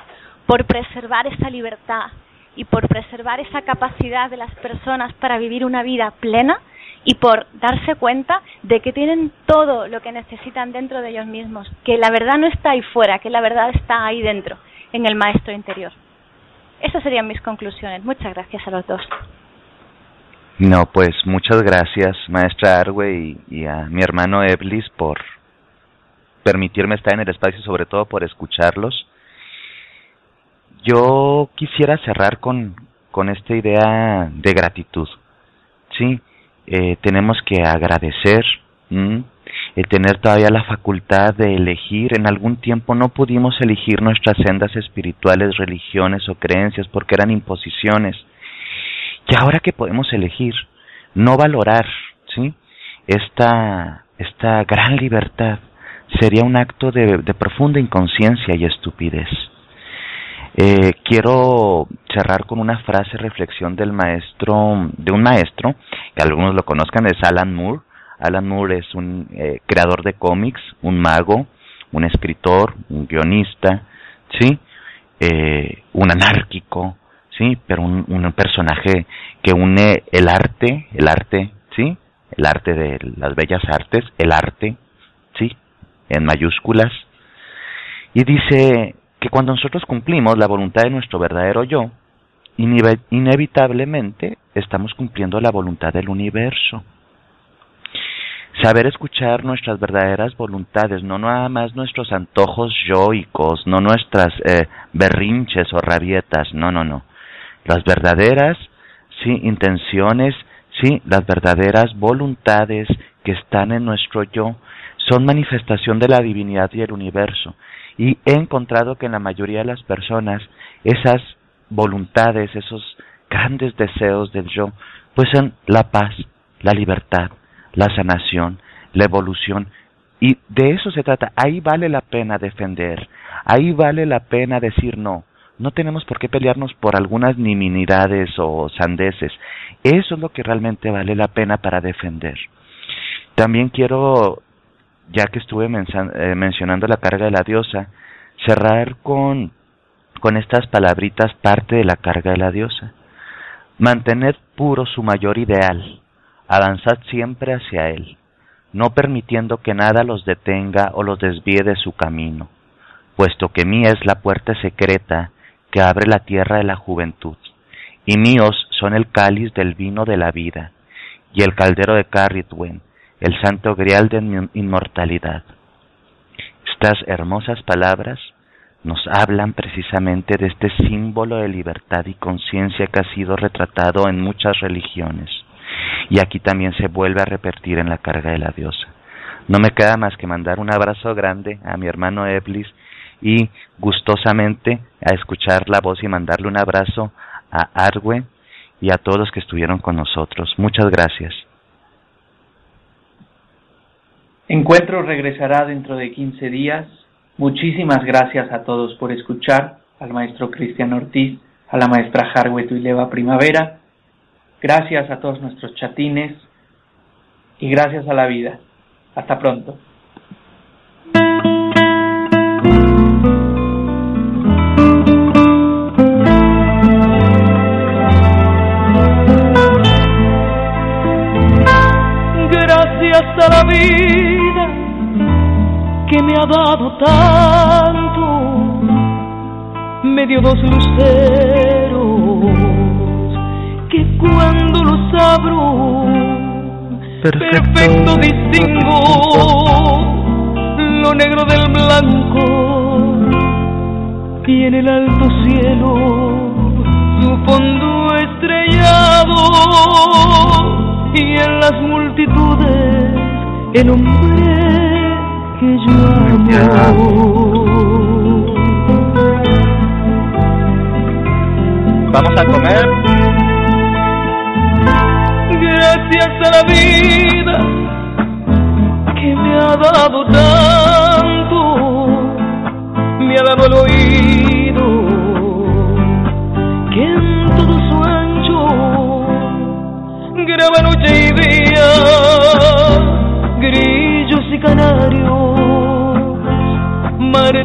por preservar esa libertad y por preservar esa capacidad de las personas para vivir una vida plena y por darse cuenta de que tienen todo lo que necesitan dentro de ellos mismos, que la verdad no está ahí fuera, que la verdad está ahí dentro, en el maestro interior. Esas serían mis conclusiones. Muchas gracias a los dos. No, pues muchas gracias, maestra Arwe, y, a mi hermano Eblis por permitirme estar en el espacio, sobre todo por escucharlos. Yo quisiera cerrar con, con esta idea de gratitud. Sí, eh, tenemos que agradecer el tener todavía la facultad de elegir. En algún tiempo no pudimos elegir nuestras sendas espirituales, religiones o creencias porque eran imposiciones. Y ahora que podemos elegir, no valorar, ¿sí? Esta, esta gran libertad sería un acto de, profunda inconsciencia y estupidez. Eh, quiero cerrar con una frase reflexión del maestro, de un maestro, que algunos lo conozcan, es Alan Moore. Alan Moore es un eh, creador de cómics, un mago, un escritor, un guionista, sí, eh, un anárquico, sí, pero un, un personaje que une el arte, el arte, sí, el arte de las bellas artes, el arte, en mayúsculas, y dice que cuando nosotros cumplimos la voluntad de nuestro verdadero yo, inevitablemente estamos cumpliendo la voluntad del universo. Saber escuchar nuestras verdaderas voluntades, no nada más nuestros antojos yoicos, no nuestras eh, berrinches o rabietas, no, no, no. Las verdaderas, sí, intenciones, sí, las verdaderas voluntades que están en nuestro yo, son manifestación de la divinidad y el universo. Y he encontrado que en la mayoría de las personas esas voluntades, esos grandes deseos del yo, pues son la paz, la libertad, la sanación, la evolución. Y de eso se trata. Ahí vale la pena defender. Ahí vale la pena decir no. No tenemos por qué pelearnos por algunas niminidades o sandeces. Eso es lo que realmente vale la pena para defender. También quiero ya que estuve eh, mencionando la carga de la diosa, cerrar con, estas palabritas parte de la carga de la diosa. Mantener puro su mayor ideal, avanzad siempre hacia él, no permitiendo que nada los detenga o los desvíe de su camino, puesto que mía es la puerta secreta que abre la tierra de la juventud, y míos son el cáliz del vino de la vida, y el caldero de Carritwen, el santo grial de inmortalidad. Estas hermosas palabras nos hablan precisamente de este símbolo de libertad y conciencia que ha sido retratado en muchas religiones. Y aquí también se vuelve a repetir en la carga de la diosa. No me queda más que mandar un abrazo grande a mi hermano Eblis y gustosamente a escuchar la voz y mandarle un abrazo a Arwe y a todos los que estuvieron con nosotros. Muchas gracias. Encuentro regresará dentro de 15 días. Muchísimas gracias a todos por escuchar, al maestro Cristian Ortiz, a la maestra Harwet y Leva Primavera. Gracias a todos nuestros chatines y gracias a la vida. Hasta pronto. Gracias a la vida que me ha dado tanto, me dio dos luceros que cuando los abro, perfecto, distingo lo negro del blanco y en el alto cielo su fondo estrellado y en las multitudes el hombre que yo amo. Vamos a comer. Gracias a la vida que me ha dado tanto, me ha dado el oído que en todo su ancho graba noche y día,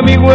madre, amigo,